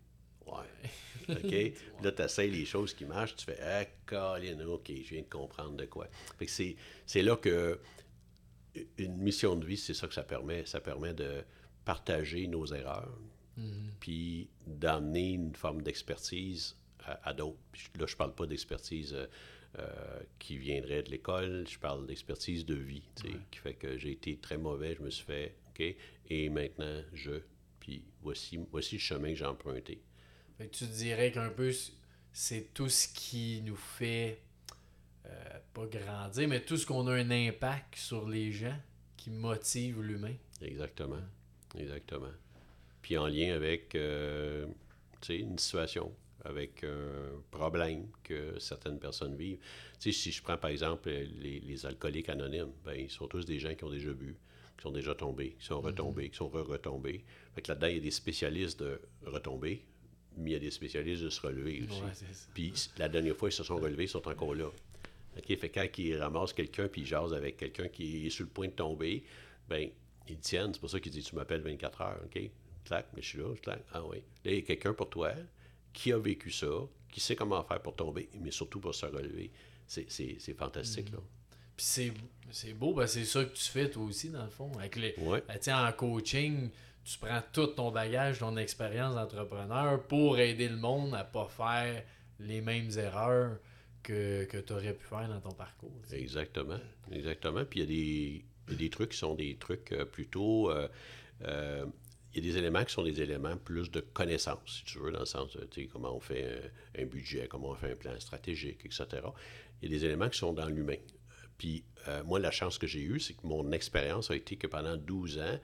Ouais. OK? Là, tu essaies les choses qui marchent, tu fais Ah, Colin, OK, je viens de comprendre de quoi. Fait que c'est, c'est là que une mission de vie, c'est ça que ça permet. Ça permet de partager nos erreurs, puis d'amener une forme d'expertise à, à d'autres. Là, je parle pas d'expertise euh, euh, qui viendrait de l'école, je parle d'expertise de vie, tu sais, qui fait que j'ai été très mauvais, je me suis fait, OK, et maintenant, je, puis voici, voici le chemin que j'ai emprunté. Fait que tu dirais qu'un peu, c'est tout ce qui nous fait, euh, pas grandir, mais tout ce qu'on a un impact sur les gens qui motive l'humain. Exactement. Exactement. Puis en lien avec euh, une situation, avec un problème que certaines personnes vivent. Si je prends par exemple les, les alcooliques anonymes, ben, ils sont tous des gens qui ont déjà bu, qui sont déjà tombés, qui sont retombés, qui sont re-retombés. Fait que là-dedans, il y a des spécialistes de retomber, mais il y a des spécialistes de se relever aussi. Ouais. Puis la dernière fois, ils se sont relevés, ils sont encore là. OK? Fait quand ils ramassent quelqu'un, puis ils jasent avec quelqu'un qui est sur le point de tomber, ben ils tiennent. C'est pour ça qu'ils disent Tu m'appelles 24 heures, OK? Clac, mais je suis là, je clac. Ah oui. Là, il y a quelqu'un pour toi qui a vécu ça, qui sait comment faire pour tomber, mais surtout pour se relever. C'est, c'est, c'est fantastique, là. Puis c'est, c'est beau, ben c'est ça que tu fais toi aussi, dans le fond. Avec les, Ouais. ben, en coaching, tu prends tout ton bagage, ton expérience d'entrepreneur pour aider le monde à pas faire les mêmes erreurs que, tu aurais pu faire dans ton parcours. Exactement, exactement. Puis il y a des, trucs qui sont des trucs euh, plutôt... euh, euh, il y a des éléments qui sont des éléments plus de connaissance, si tu veux, dans le sens de comment on fait un, budget, comment on fait un plan stratégique, etc. Il y a des éléments qui sont dans l'humain. Puis moi, la chance que j'ai eue, c'est que mon expérience a été que pendant 12 ans,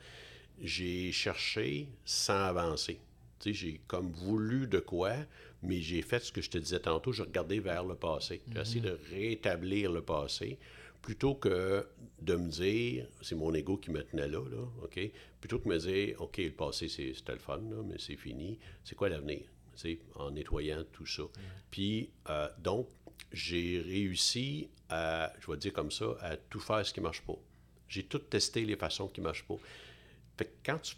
j'ai cherché sans avancer. J'ai comme voulu de quoi, mais j'ai fait ce que je te disais tantôt, j'ai regardé vers le passé. J'ai essayé de rétablir le passé plutôt que de me dire, c'est mon ego qui me tenait là, là, OK? Plutôt que de me dire, OK, le passé, c'était le fun, là, mais c'est fini. C'est quoi l'avenir? En nettoyant tout ça. Puis, euh, donc, j'ai réussi à, je vais dire comme ça, à tout faire ce qui ne marche pas. J'ai tout testé les façons qui ne marchent pas. Fait que quand tu,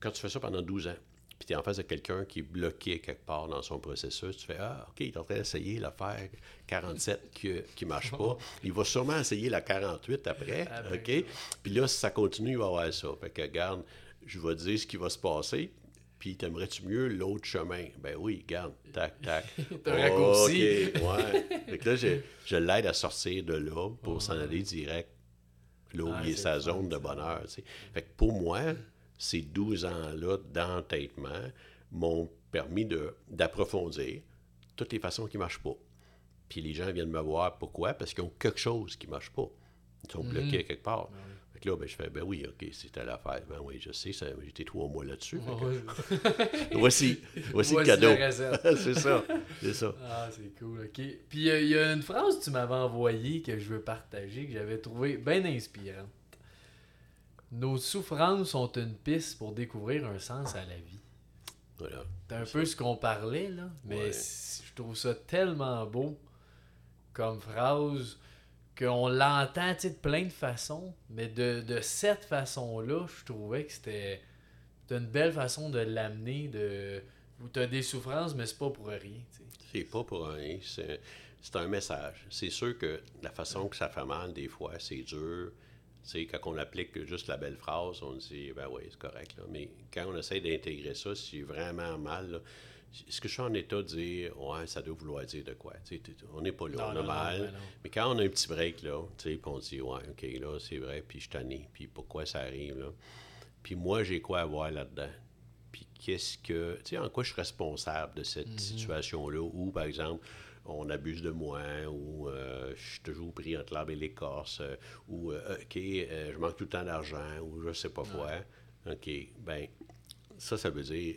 quand tu fais ça pendant 12 ans, puis tu es en face de quelqu'un qui est bloqué quelque part dans son processus, tu fais Ah, OK, il est en train d'essayer l'affaire 47 qui ne marche pas. Il va sûrement essayer la 48 après. Ah ben, OK? Puis là, si ça continue, il va avoir ça. Fait que, regarde, je vais te dire ce qui va se passer. Puis t'aimerais-tu mieux l'autre chemin? Ben oui, garde, tac, tac. T'as un raccourci. OK, ouais. fait que là, je, je l'aide à sortir de là pour s'en aller direct là où Ah, il est sa zone de bonheur. tu sais. Fait que pour moi, ces 12 ans-là d'entêtement m'ont permis de- d'approfondir toutes les façons qui ne marchent pas. Puis les gens viennent me voir. Pourquoi? Parce qu'ils ont quelque chose qui ne marche pas. Ils sont bloqués à quelque part. Fait que là, ben, je fais, ben oui, OK, c'était l'affaire. Ben oui, je sais, j'étais trois mois là-dessus. Voici, voici, le cadeau. c'est ça, c'est ça. Ah, c'est cool, ok. Puis euh, il y a une phrase que tu m'avais envoyée que je veux partager, que j'avais trouvée bien inspirante. Nos souffrances sont une piste pour découvrir un sens à la vie. Voilà. C'est un peu ce qu'on parlait, là, mais Ouais. je trouve ça tellement beau comme phrase qu'on l'entend de plein de façons, mais de, de cette façon-là, je trouvais que c'était une belle façon de l'amener, de où tu as des souffrances, mais c'est pas pour rien. C'est pas pour rien. C'est un message. C'est sûr que la façon que ça fait mal, des fois, c'est dur. Sais, quand on applique juste la belle phrase, on dit, ben oui, c'est correct. Là. Mais quand on essaie d'intégrer ça, c'est vraiment mal. là. Est-ce que je suis en état de dire, ouais, ça doit vouloir dire de quoi? On n'est pas là, Non, on a non, mal. ben non. Mais quand on a un petit break, là, puis on dit, ouais, OK, là, c'est vrai, puis je tanné, puis pourquoi ça arrive, là? Puis moi, j'ai quoi à voir là-dedans? Puis qu'est-ce que. Tu sais, en quoi je suis responsable de cette Mhm. situation-là? Ou, par exemple, on abuse de moi, ou euh, je suis toujours pris entre l'arbre et l'écorce, euh, ou, euh, OK, je manque tout le temps d'argent, ou je sais pas quoi. OK, ben ça, ça veut dire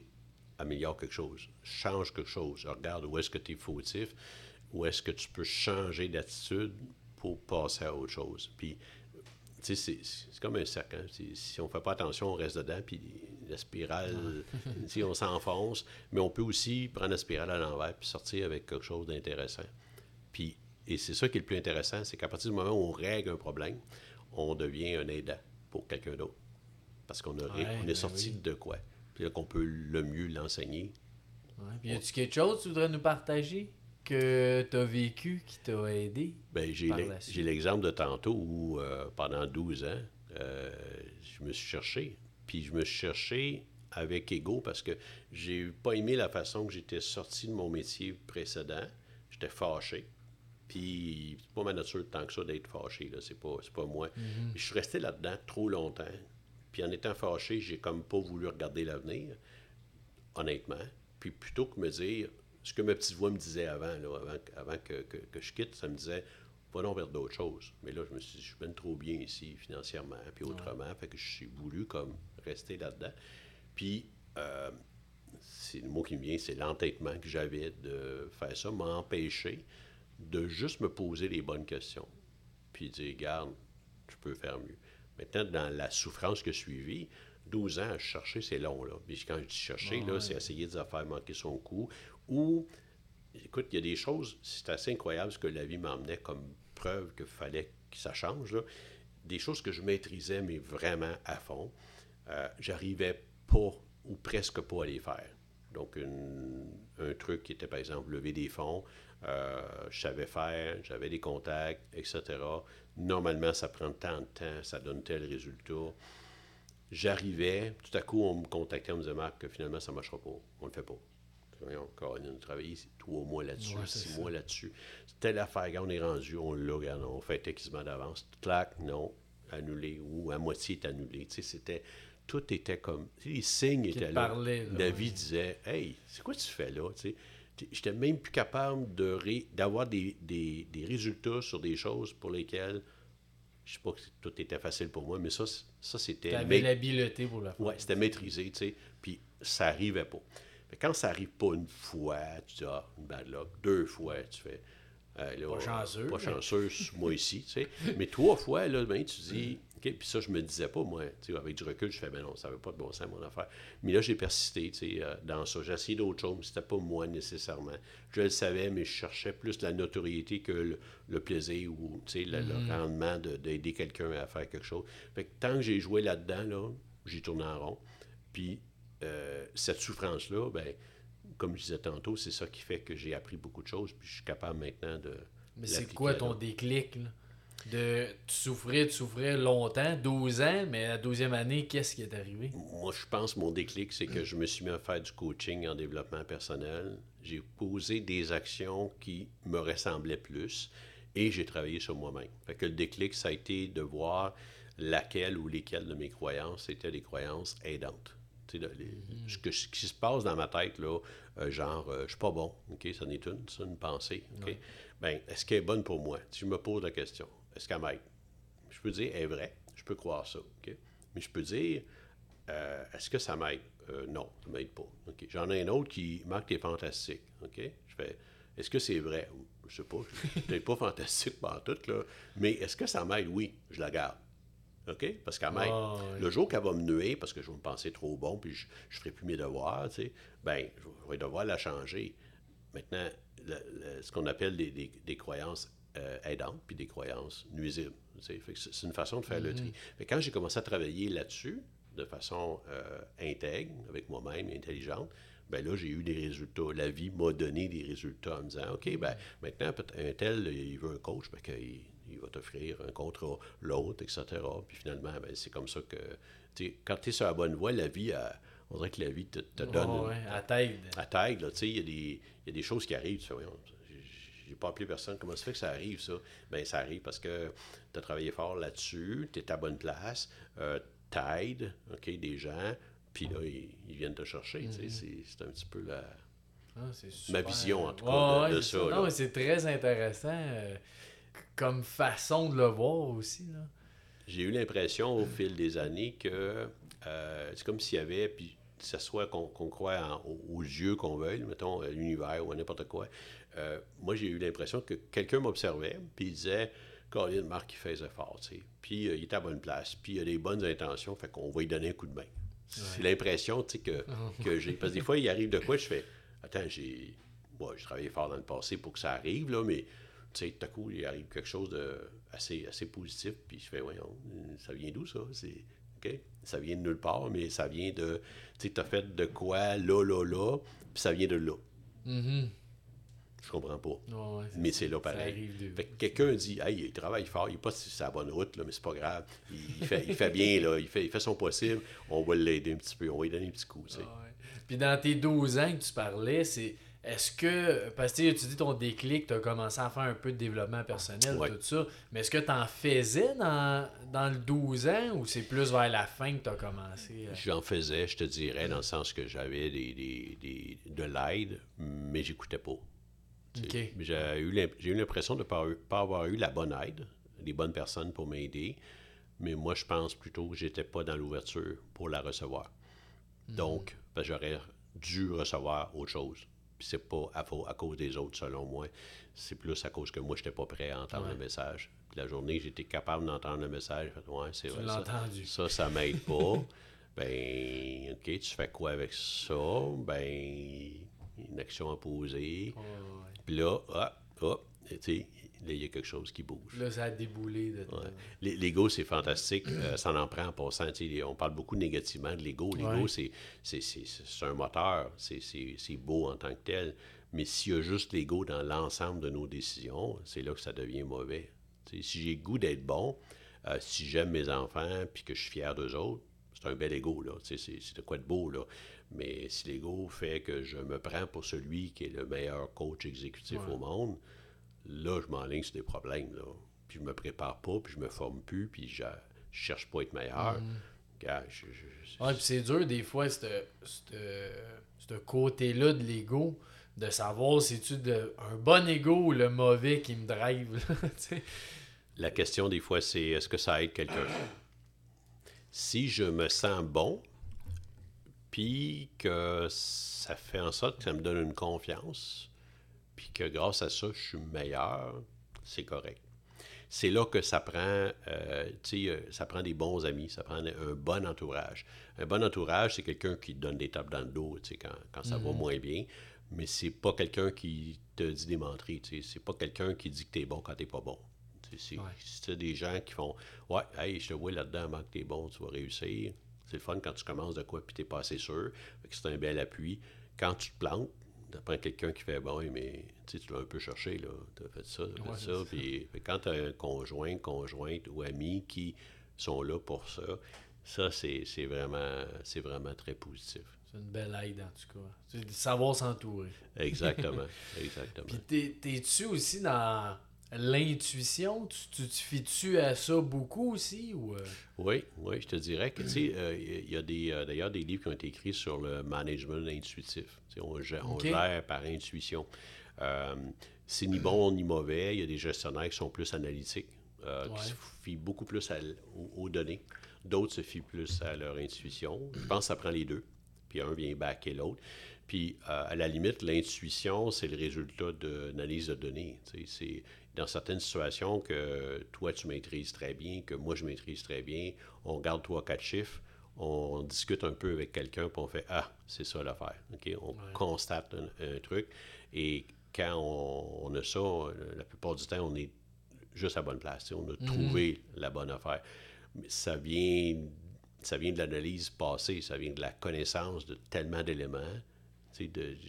améliore quelque chose, change quelque chose, regarde où est-ce que tu es fautif, où est-ce que tu peux changer d'attitude pour passer à autre chose. Puis, c'est- c'est comme un cercle. hein. C'est- Si on ne fait pas attention, on reste dedans, puis la spirale, sais, on s'enfonce, mais on peut aussi prendre la spirale à l'envers puis sortir avec quelque chose d'intéressant. Puis, et c'est ça qui est le plus intéressant, c'est qu'à partir du moment où on règle un problème, on devient un aidant pour quelqu'un d'autre. Parce qu'on a Ouais, on est ben sorti oui. de quoi? Puis là qu'on peut le mieux l'enseigner. Ouais. Puis y a-tu quelque chose que tu voudrais nous partager? Que tu as vécu qui t'a aidé? Ben, j'ai l'exemple de tantôt où, euh, pendant 12 ans, euh, je me suis cherché. Puis je me suis cherché avec ego parce que j'ai pas aimé la façon que j'étais sorti de mon métier précédent. J'étais fâché. Puis c'est pas ma nature tant que ça d'être fâché, là. C'est pas, pas moi. Je suis resté là-dedans trop longtemps. Puis en étant fâché, j'ai comme pas voulu regarder l'avenir, honnêtement. Puis plutôt que me dire ce que ma petite voix me disait avant, là, avant, avant que, que- que je quitte, ça me disait va donc vers d'autres choses. Mais là, je me suis dit, je suis bien trop bien ici, financièrement, puis autrement. Fait que je suis voulu comme rester là-dedans. Puis, euh, c'est le mot qui me vient, c'est l'entêtement que j'avais de faire ça, m'a empêché de juste me poser les bonnes questions. Puis dire, garde, je peux faire mieux. Maintenant, dans la souffrance que je suivie, 12 ans à chercher, c'est long. Là. Puis quand je dis chercher, là, c'est essayer de faire manquer son coup. Ou, écoute, il y a des choses, c'est assez incroyable ce que la vie m'emmenait comme preuve qu'il fallait que ça change. Des choses que je maîtrisais, mais vraiment à fond. Euh, J'arrivais pas ou presque pas à les faire. Donc, un truc qui était, par exemple, lever des fonds, euh, je savais faire, j'avais des contacts, etc. Normalement, ça prend tant de temps, ça donne tel résultat. J'arrivais, tout à coup, on me contactait, on me disait, Marc, que finalement, ça ne marchera pas. On ne le fait pas. On a travaillé trois mois là-dessus, Ouais, six ça. mois là-dessus. Telle affaire, regarde, on est rendu, on l'a, on fait quasiment d'avance. Clac, non, annulé, ou à moitié est annulé. Tu sais, c'était, tout était comme, les signes étaient là. parlait, là, La ouais. vie disait, hey, c'est quoi tu fais là? Tu sais, J'étais même plus capable de d'avoir des, des- des résultats sur des choses pour lesquelles, je sais pas que tout était facile pour moi, mais ça, ça c'était... Tu avais maît- l'habileté pour le faire. Ouais, c'était maîtrisé, tu sais, puis ça arrivait pas. Mais quand ça arrive pas une fois, tu dis, ah, une bad luck. Deux fois, tu fais, euh, là, Pas chanceux, Pas chanceux, moi ici, tu sais. Mais trois fois, là, ben, tu dis, OK, puis ça, je me disais pas, moi, tu sais, avec du recul, je fais, ben non, ça n'avait pas de bon sens, mon affaire. Mais là, j'ai persisté, tu sais, euh, dans ça. J'ai essayé d'autres choses, mais c'était pas moi nécessairement. Je le savais, mais je cherchais plus la notoriété que le, le plaisir ou, tu sais, le, le Mm-hmm. rendement de- d'aider quelqu'un à faire quelque chose. Fait que tant que j'ai joué là-dedans, là, j'ai tourné en rond. Puis euh, cette souffrance-là, ben, comme je disais tantôt, c'est ça qui fait que j'ai appris beaucoup de choses, puis je suis capable maintenant de. Mais c'est quoi ton déclic, là? De, tu souffrais, tu souffrais longtemps, 12 ans, mais la 12e année, qu'est-ce qui est arrivé? Moi, je pense mon déclic, c'est que je me suis mis à faire du coaching en développement personnel. J'ai posé des actions qui me ressemblaient plus et j'ai travaillé sur moi-même. Fait que le déclic, ça a été de voir laquelle ou lesquelles de mes croyances étaient des croyances aidantes. Sais, ce, que, ce, qui se passe dans ma tête, là, euh, genre, euh, je suis pas bon, OK, ça n'est une, c'est une pensée, OK? Ben, est-ce qu'elle est bonne pour moi? Si je me pose la question, est-ce qu'elle m'aide? Je peux dire, elle est vraie, je peux croire ça, OK? Mais je peux dire, euh, est-ce que ça m'aide? non, ça ne m'aide pas. OK? J'en ai un autre qui marque est fantastique, OK? Je fais, est-ce que c'est vrai? Je sais pas, je n'ai pas fantastique par tout, là, mais est-ce que ça m'aide? Oui, je la garde. OK? Parce qu'à même, Ah, le jour qu'elle va me nuer parce que je vais me penser trop bon puis je ne ferai plus mes devoirs, tu sais, ben, je vais devoir la changer. Maintenant, le- le- ce qu'on appelle des, des- des croyances euh, aidantes puis des croyances nuisibles. tu sais. Fait que C'est une façon de faire le tri. Mais quand j'ai commencé à travailler là-dessus, de façon euh, intègre, avec moi-même, intelligente, ben là, j'ai eu des résultats. La vie m'a donné des résultats en me disant, OK, ben maintenant, peut- un tel, il veut un coach, ben, qu'il- il va t'offrir un contre l'autre, etc. Puis finalement, ben, c'est comme ça que, tu sais, quand tu es sur la bonne voie, la vie, elle- on dirait que la vie te, te donne une- ouais, à t'aide. à taille, là, tu sais, il y, a des- il y a des choses qui arrivent, tu voyons, j'ai- pas appelé personne, comment ça fait que ça arrive, ça? Bien, ça arrive parce que tu as travaillé fort là-dessus, tu es à bonne place, euh, t'aides, OK, des gens, puis là, ils, ils viennent te chercher, tu sais, c'est- c'est un petit peu la... Ah, Ma vision, en tout Ouais, cas, de- ouais, de c'est ça. Non, mais c'est très intéressant euh, comme façon de le voir aussi. Là. J'ai eu l'impression au fil des années que euh, c'est comme s'il y avait, puis que ce soit qu'on qu'on croit en- aux, yeux qu'on veuille, mettons à l'univers ou à n'importe quoi, euh, moi j'ai eu l'impression que quelqu'un m'observait, puis il disait Colin, Marc, il fait des efforts, tu sais. Puis euh, il est à bonne place, puis il a des bonnes intentions, fait qu'on va lui donner un coup de main. C'est l'impression, tu sais, que, que j'ai. Parce que des fois, il arrive de quoi, je fais Attends, j'ai. Moi, j'ai travaillé fort dans le passé pour que ça arrive, là, mais tu sais, tout à coup, il arrive quelque chose de assez, assez positif, puis je fais, voyons, ça vient d'où ça? C'est, OK? Ça vient de nulle part, mais ça vient de, tu sais, t'as fait de quoi, là, là, là, puis ça vient de là. Mhm. Je comprends pas. Ouais, Mais c'est là pareil. de- Fait que quelqu'un dit, hey, il travaille fort, il n'est pas sur la bonne route, là, mais c'est pas grave. Il, il fait, il fait bien, là, il fait, il fait son possible, on va l'aider un petit peu, on va lui donner un petit coup, tu sais. Ouais. Puis dans tes 12 ans que tu parlais, c'est est-ce que, parce que tu dis ton déclic, tu as commencé à faire un peu de développement personnel, Ouais. tout ça, mais est-ce que tu en faisais dans, dans le 12 ans ou c'est plus vers la fin que tu as commencé? à- J'en faisais, je te dirais, dans le sens que j'avais des, des- des- de l'aide, mais j'écoutais pas. J'ai eu l'impression de ne pas, pas avoir eu la bonne aide, les bonnes personnes pour m'aider, mais moi, je pense plutôt que j'étais pas dans l'ouverture pour la recevoir. Donc, ben, j'aurais dû recevoir autre chose. Puis c'est pas à, cause des autres, selon moi. C'est plus à cause que moi, j'étais pas prêt à entendre Ouais. le message. Puis la journée j'étais capable d'entendre le message, ouais, c'est vrai. ça. Ça, ça m'aide pas. ben, OK, tu fais quoi avec ça? Ben, une action à poser. Puis là, ah, ah, tu sais, là, il y a quelque chose qui bouge. Là, ça a déboulé de Ouais. L'e- L'ego, c'est fantastique. Euh, ça en prend en passant. On parle beaucoup négativement de l'ego. L'ego, Ouais. c'est- un moteur. C'est- beau en tant que tel. Mais s'il y a juste l'ego dans l'ensemble de nos décisions, c'est là que ça devient mauvais. Si j'ai goût d'être bon, euh, si j'aime mes enfants puis que je suis fier d'eux autres, c'est un bel ego. là. C'est c'est de quoi de beau. Là. Mais si l'ego fait que je me prends pour celui qui est le meilleur coach exécutif Ouais. au monde, là, je m'enligne sur des problèmes. Là. Puis je me prépare pas, puis je me forme plus, puis je, je cherche pas à être meilleur. Gars, je- je- je- Ouais, puis c'est dur des fois, ce côté-là de l'ego, de savoir si tu un bon ego ou le mauvais qui me drive. là. La question des fois, c'est est-ce que ça aide quelqu'un? Si je me sens bon, puis que ça fait en sorte que ça me donne une confiance, puis que grâce à ça, je suis meilleur, c'est correct. C'est là que ça prend, euh, euh, ça prend des bons amis, ça prend un bon entourage. Un bon entourage, c'est quelqu'un qui te donne des tapes dans le dos, quand, quand ça va moins bien, mais c'est pas quelqu'un qui te dit des menteries, c'est pas quelqu'un qui dit que t'es bon quand t'es pas bon. C'est Ouais. des gens qui font Ouais, hey, je te vois là-dedans, Marc, t'es bon, tu vas réussir. C'est le fun quand tu commences de quoi puis t'es pas assez sûr. Que c'est un bel appui. Quand tu te plantes, apprends quelqu'un qui fait Bon, mais tu l'as un peu cherché, là. Tu as fait ça, tu as fait ça. Puis quand tu as un conjoint, conjointe ou ami qui sont là pour ça, ça, c'est vraiment, vraiment très positif. C'est une belle aide, en tout cas. C'est de savoir s'entourer. Exactement, exactement. Puis t'es-tu aussi dans l'intuition? Tu, tu, tu fies-tu à ça beaucoup aussi? Ou... Euh? Oui, oui, je te dirais que, tu sais, euh, il y a des, euh, d'ailleurs des livres qui ont été écrits sur le management intuitif. on gère, on gère par intuition. c'est ni bon ni mauvais. Il y a des gestionnaires qui sont plus analytiques, qui se fient beaucoup plus aux, données. D'autres se fient plus à leur intuition. Je pense que ça prend les deux. Puis un vient backer l'autre. Puis, à la limite, l'intuition, c'est le résultat d'une analyse de données. C'est dans certaines situations que toi, tu maîtrises très bien, que moi, je maîtrise très bien. On garde trois, quatre chiffres, on discute un peu avec quelqu'un, puis on fait Ah, c'est ça l'affaire. OK? On constate un, truc. Et quand on, a ça, la plupart du temps, on est juste à la bonne place. On a mhm. trouvé la bonne affaire. Mais ça vient, ça vient de l'analyse passée, ça vient de la connaissance de tellement d'éléments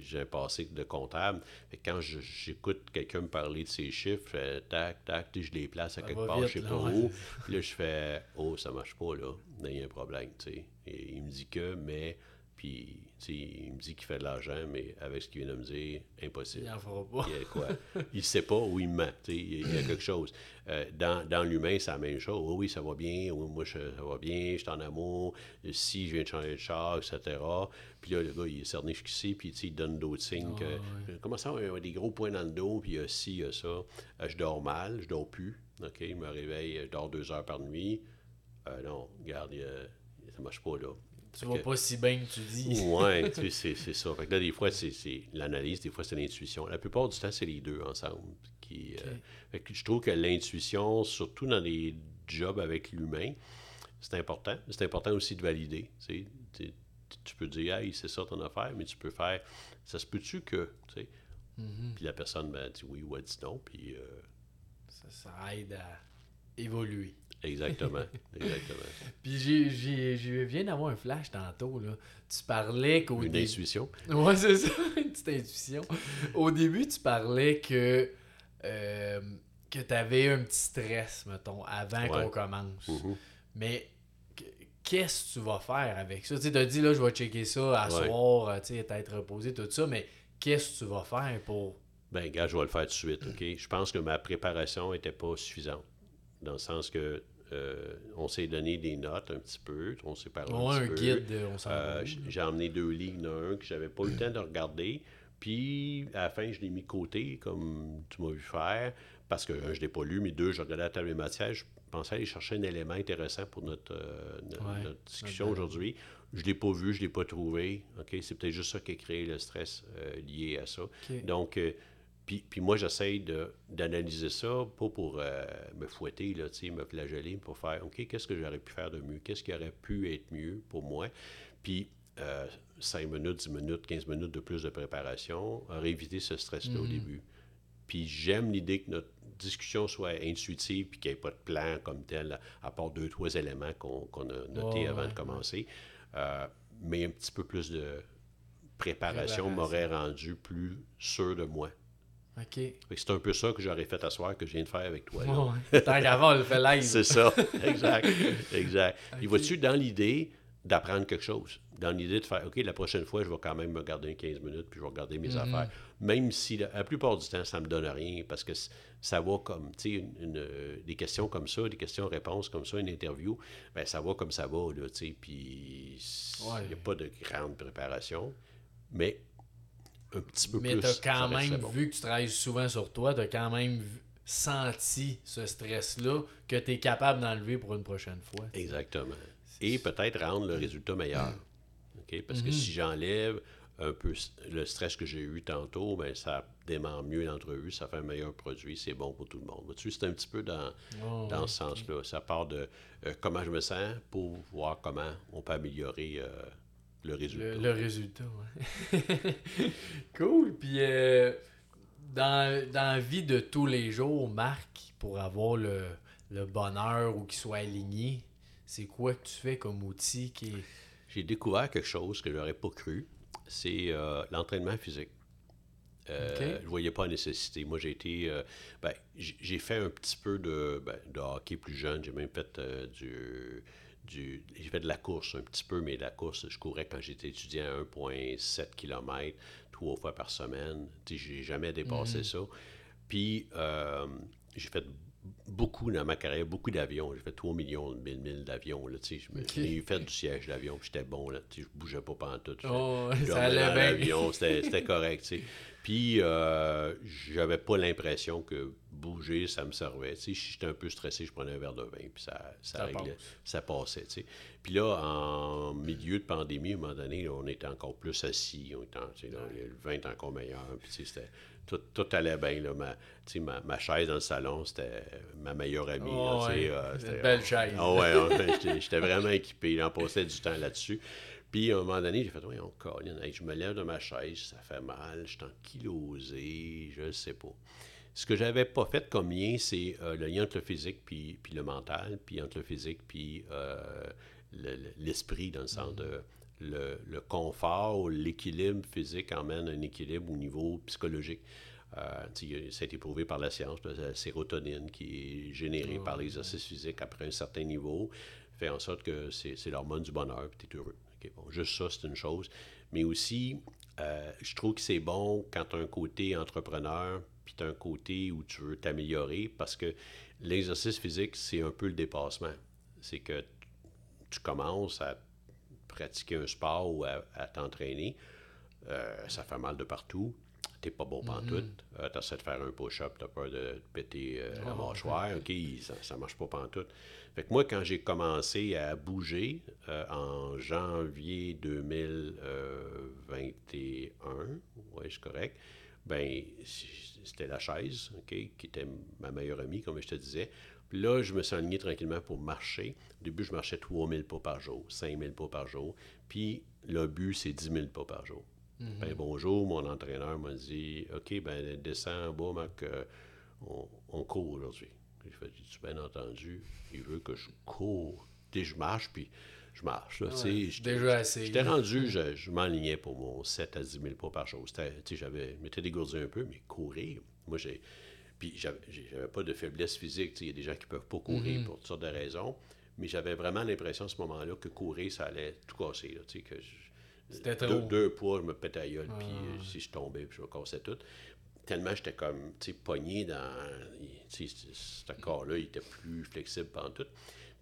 j'ai un passé de comptable. quand j'écoute quelqu'un me parler de ces chiffres, euh, tac, tac, je les place à quelque part, je sais pas où. Puis là, je fais Oh, ça marche pas, là. Il y a un problème. Et il me dit que, mais puis, il me dit qu'il fait de l'argent, mais avec ce qu'il vient de me dire, impossible. Il en fera pas. Il, quoi? il sait pas où il ment. Il, y a quelque chose. Euh, dans, dans l'humain, c'est la même chose. Oui, oui, ça va bien. Oui, moi, ça va bien. Je suis en amour. Si je viens de changer de char, etc. Puis là, le gars, il est cerné jusqu'ici, puis il donne d'autres signes. que, ah, Comment ça, il a des gros points dans le dos, puis il y a ci, il y a ça. Euh, je dors mal, je dors plus. OK, il me réveille, je dors deux heures par nuit. Euh, non, regarde, ça marche pas, là. Tu vas pas si bien que tu dis. oui, c'est ça. Fait que là, des fois, c'est l'analyse, des fois, c'est l'intuition. La plupart du temps, c'est les deux ensemble. Qui, euh, fait que je trouve que l'intuition, surtout dans les jobs avec l'humain, c'est important. C'est important aussi de valider. Tu peux dire, hey, c'est ça ton affaire, mais tu peux faire, ça se peut-tu que, tu sais? Mm-hmm. Puis la personne ben, dit oui ou elle dit non, puis. Euh, ça, ça aide à évoluer. Exactement. Exactement. Puis je viens d'avoir un flash tantôt. Là. Tu parlais qu'au Une intuition. Ouais, c'est ça, une petite intuition. Au début, tu parlais que, euh, que tu avais un petit stress, mettons, avant qu'on commence. Mm-hmm. Mais qu'est-ce que tu vas faire avec ça? Tu as dit, là, je vais checker ça à soir, euh, tu sais, être reposé, tout ça, mais qu'est-ce que tu vas faire pour. Ben, gars, je vais le faire tout de suite, OK? Je pense que ma préparation n'était pas suffisante dans le sens que euh, on s'est donné des notes un petit peu, on s'est parlé un, petit guide, on euh, J'ai emmené deux lignes d'un que j'avais pas eu le temps de regarder. Puis, à la fin, je l'ai mis de côté, comme tu m'as vu faire, parce que, un, je ne l'ai pas lu, mais deux, je regardais la table des matières, je pensais aller chercher un élément intéressant pour notre, euh, discussion aujourd'hui. Je ne l'ai pas vu, je ne l'ai pas trouvé. OK? C'est peut-être juste ça qui a créé le stress lié à ça. Donc, puis, moi, j'essaye d'analyser ça, pas pour euh, me fouetter, là, me flageller, pour faire, OK, qu'est-ce que j'aurais pu faire de mieux? Qu'est-ce qui aurait pu être mieux pour moi? Puis, euh, 5 minutes, 10 minutes, 15 minutes de plus de préparation aurait évité ce stress-là au mm-hmm. début. Puis, j'aime l'idée que notre discussion soit intuitive puis qu'il n'y ait pas de plan comme tel, à part deux, trois éléments qu'on a notés avant de commencer. Euh, mais un petit peu plus de préparation. m'aurait rendu plus sûr de moi. C'est un peu ça que j'aurais fait asseoir que je viens de faire avec toi. Tant qu'avant, on le fait live. C'est ça, exact. exact. Il va-tu dans l'idée d'apprendre quelque chose? Dans l'idée de faire, OK, la prochaine fois, je vais quand même me garder 15 minutes, puis je vais regarder mes mm-hmm. affaires. Même si, la, plupart du temps, ça ne me donne rien, parce que ça va comme, tu sais, des questions comme ça, des questions-réponses comme ça, une interview, ben ça va comme ça va, là, tu sais, puis il n'y a pas de grande préparation. Mais un petit peu Mais plus. Mais tu as quand même, vu que tu travailles souvent sur toi, tu as quand même senti ce stress-là que tu es capable d'enlever pour une prochaine fois. Exactement. Et peut-être rendre le résultat meilleur. OK? Parce que mm-hmm. si j'enlève un peu le stress que j'ai eu tantôt, ben ça démarre mieux l'entrevue, ça fait un meilleur produit, c'est bon pour tout le monde. Tu c'est un petit peu dans, oh, dans ce sens-là. Ça part de euh, comment je me sens pour voir comment on peut améliorer euh, le résultat. Le, résultat, oui. cool. Puis, euh, dans, dans, la vie de tous les jours, Marc, pour avoir le, le bonheur ou qu'il soit aligné, c'est quoi que tu fais comme outil qui J'ai découvert quelque chose que je n'aurais pas cru. C'est euh, l'entraînement physique. Euh, Je voyais pas la nécessité. Moi, j'ai été. euh, ben, j'ai j'ai fait un petit peu de, ben, de hockey plus jeune. J'ai même fait euh, du. Du j'ai fait de la course un petit peu, mais la course, je courais quand j'étais étudiant à 1,7 km, trois fois par semaine. Sais, j'ai jamais dépassé ça. Puis, euh, j'ai fait beaucoup dans ma carrière, beaucoup d'avions. J'ai fait 3 millions de 1000 milles d'avions. Je j'ai fait du siège d'avion, puis j'étais bon. Là, je bougeais pas pendant tout. Oh, Je ça allait bien. l'avion, C'était c'était correct. Puis, euh, j'avais pas l'impression que bouger, ça me servait. Tu sais, si j'étais un peu stressé, je prenais un verre de vin, puis ça, ça, Ça réglait, passe. ça passait. tu sais. Puis là, en milieu de pandémie, à un moment donné, là, on était encore plus assis. On était, en- tu sais, là, le vin était encore meilleur. Puis, c'était- tout, tout allait bien. Là. Ma, ma, ma chaise dans le salon, c'était ma meilleure amie. Oh, là, ouais. euh, Une belle chaise. Ah ouais, ouais, j'étais- vraiment équipé. On passait du temps là-dessus. Puis, à un moment donné, j'ai fait, oui, on colline. Hey, je me lève de ma chaise, ça fait mal, je suis ankylosé, je sais pas. Ce que j'avais pas fait comme lien, c'est euh, le lien entre le physique puis, puis le mental, puis entre le physique puis euh, le- le- l'esprit, dans le sens de le, le confort, l'équilibre physique emmène un équilibre au niveau psychologique. Euh, ça a été prouvé par la science, la sérotonine qui est générée par l'exercice physique après un certain niveau fait en sorte que c'est l'hormone du bonheur, puis tu es heureux. Bon, juste ça, c'est une chose. Mais aussi, euh, je trouve que c'est bon quand tu as un côté entrepreneur, puis tu as un côté où tu veux t'améliorer, parce que l'exercice physique, c'est un peu le dépassement. C'est que tu commences à pratiquer un sport ou à, à t'entraîner, euh, ça fait mal de partout. T'es pas bon pantoute. Euh, t'essaies de faire un push-up, t'as peur de te péter euh, la mâchoire. OK, ça, ça marche pas pantoute. Fait que moi, quand j'ai commencé à bouger euh, en janvier 2021, ouais, c'est correct, ben c'était la chaise, OK, qui était ma meilleure amie, comme je te disais. Puis là, je me suis aligné tranquillement pour marcher. Au début, je marchais 3000 pas par jour, 5000 pas par jour. Puis le but, c'est 10 000 pas par jour. Ben, bonjour, mon entraîneur m'a dit OK, ben descends en bas, Marc, euh, on, on court aujourd'hui. J'ai fait tu bien entendu, il veut que je cours. Sais, je marche, puis je marche. Là, j'étais- déjà assez. J'étais rendu, je, je m'enlignais pour mon 7 à 10 000 pas par jour. J'avais, je m'étais dégourdi un peu, mais courir, moi, j'ai. Puis j'avais, pas de faiblesse physique. tu sais, Il y a des gens qui peuvent pas courir pour toutes sortes de raisons. Mais j'avais vraiment l'impression à ce moment-là que courir, ça allait tout casser. Là, tu sais, que je- deux. Ah. poids, je me pétais la gueule, puis euh, si je tombais, puis je me cassais tout. Tellement j'étais comme, tu sais, pogné dans... Tu sais, ce- ce corps-là, il était plus flexible pendant tout.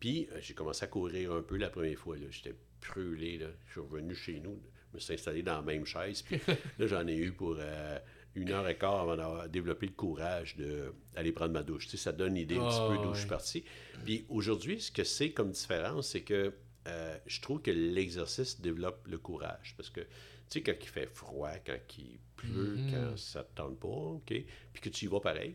Puis euh, j'ai commencé à courir un peu la première fois. J'étais brûlé, là. Je suis revenu chez nous, je me suis installé dans la même chaise, puis là, j'en ai eu pour... euh, une heure et quart avant d'avoir développé le courage d'aller prendre ma douche. Tu sais, ça donne une idée un petit Ah, peu d'où je suis parti. Puis aujourd'hui, ce que c'est comme différence, c'est que euh, je trouve que l'exercice développe le courage. Parce que, tu sais, quand il fait froid, quand il pleut, Mm-hmm. quand ça ne te tente pas, OK, puis que tu y vas pareil,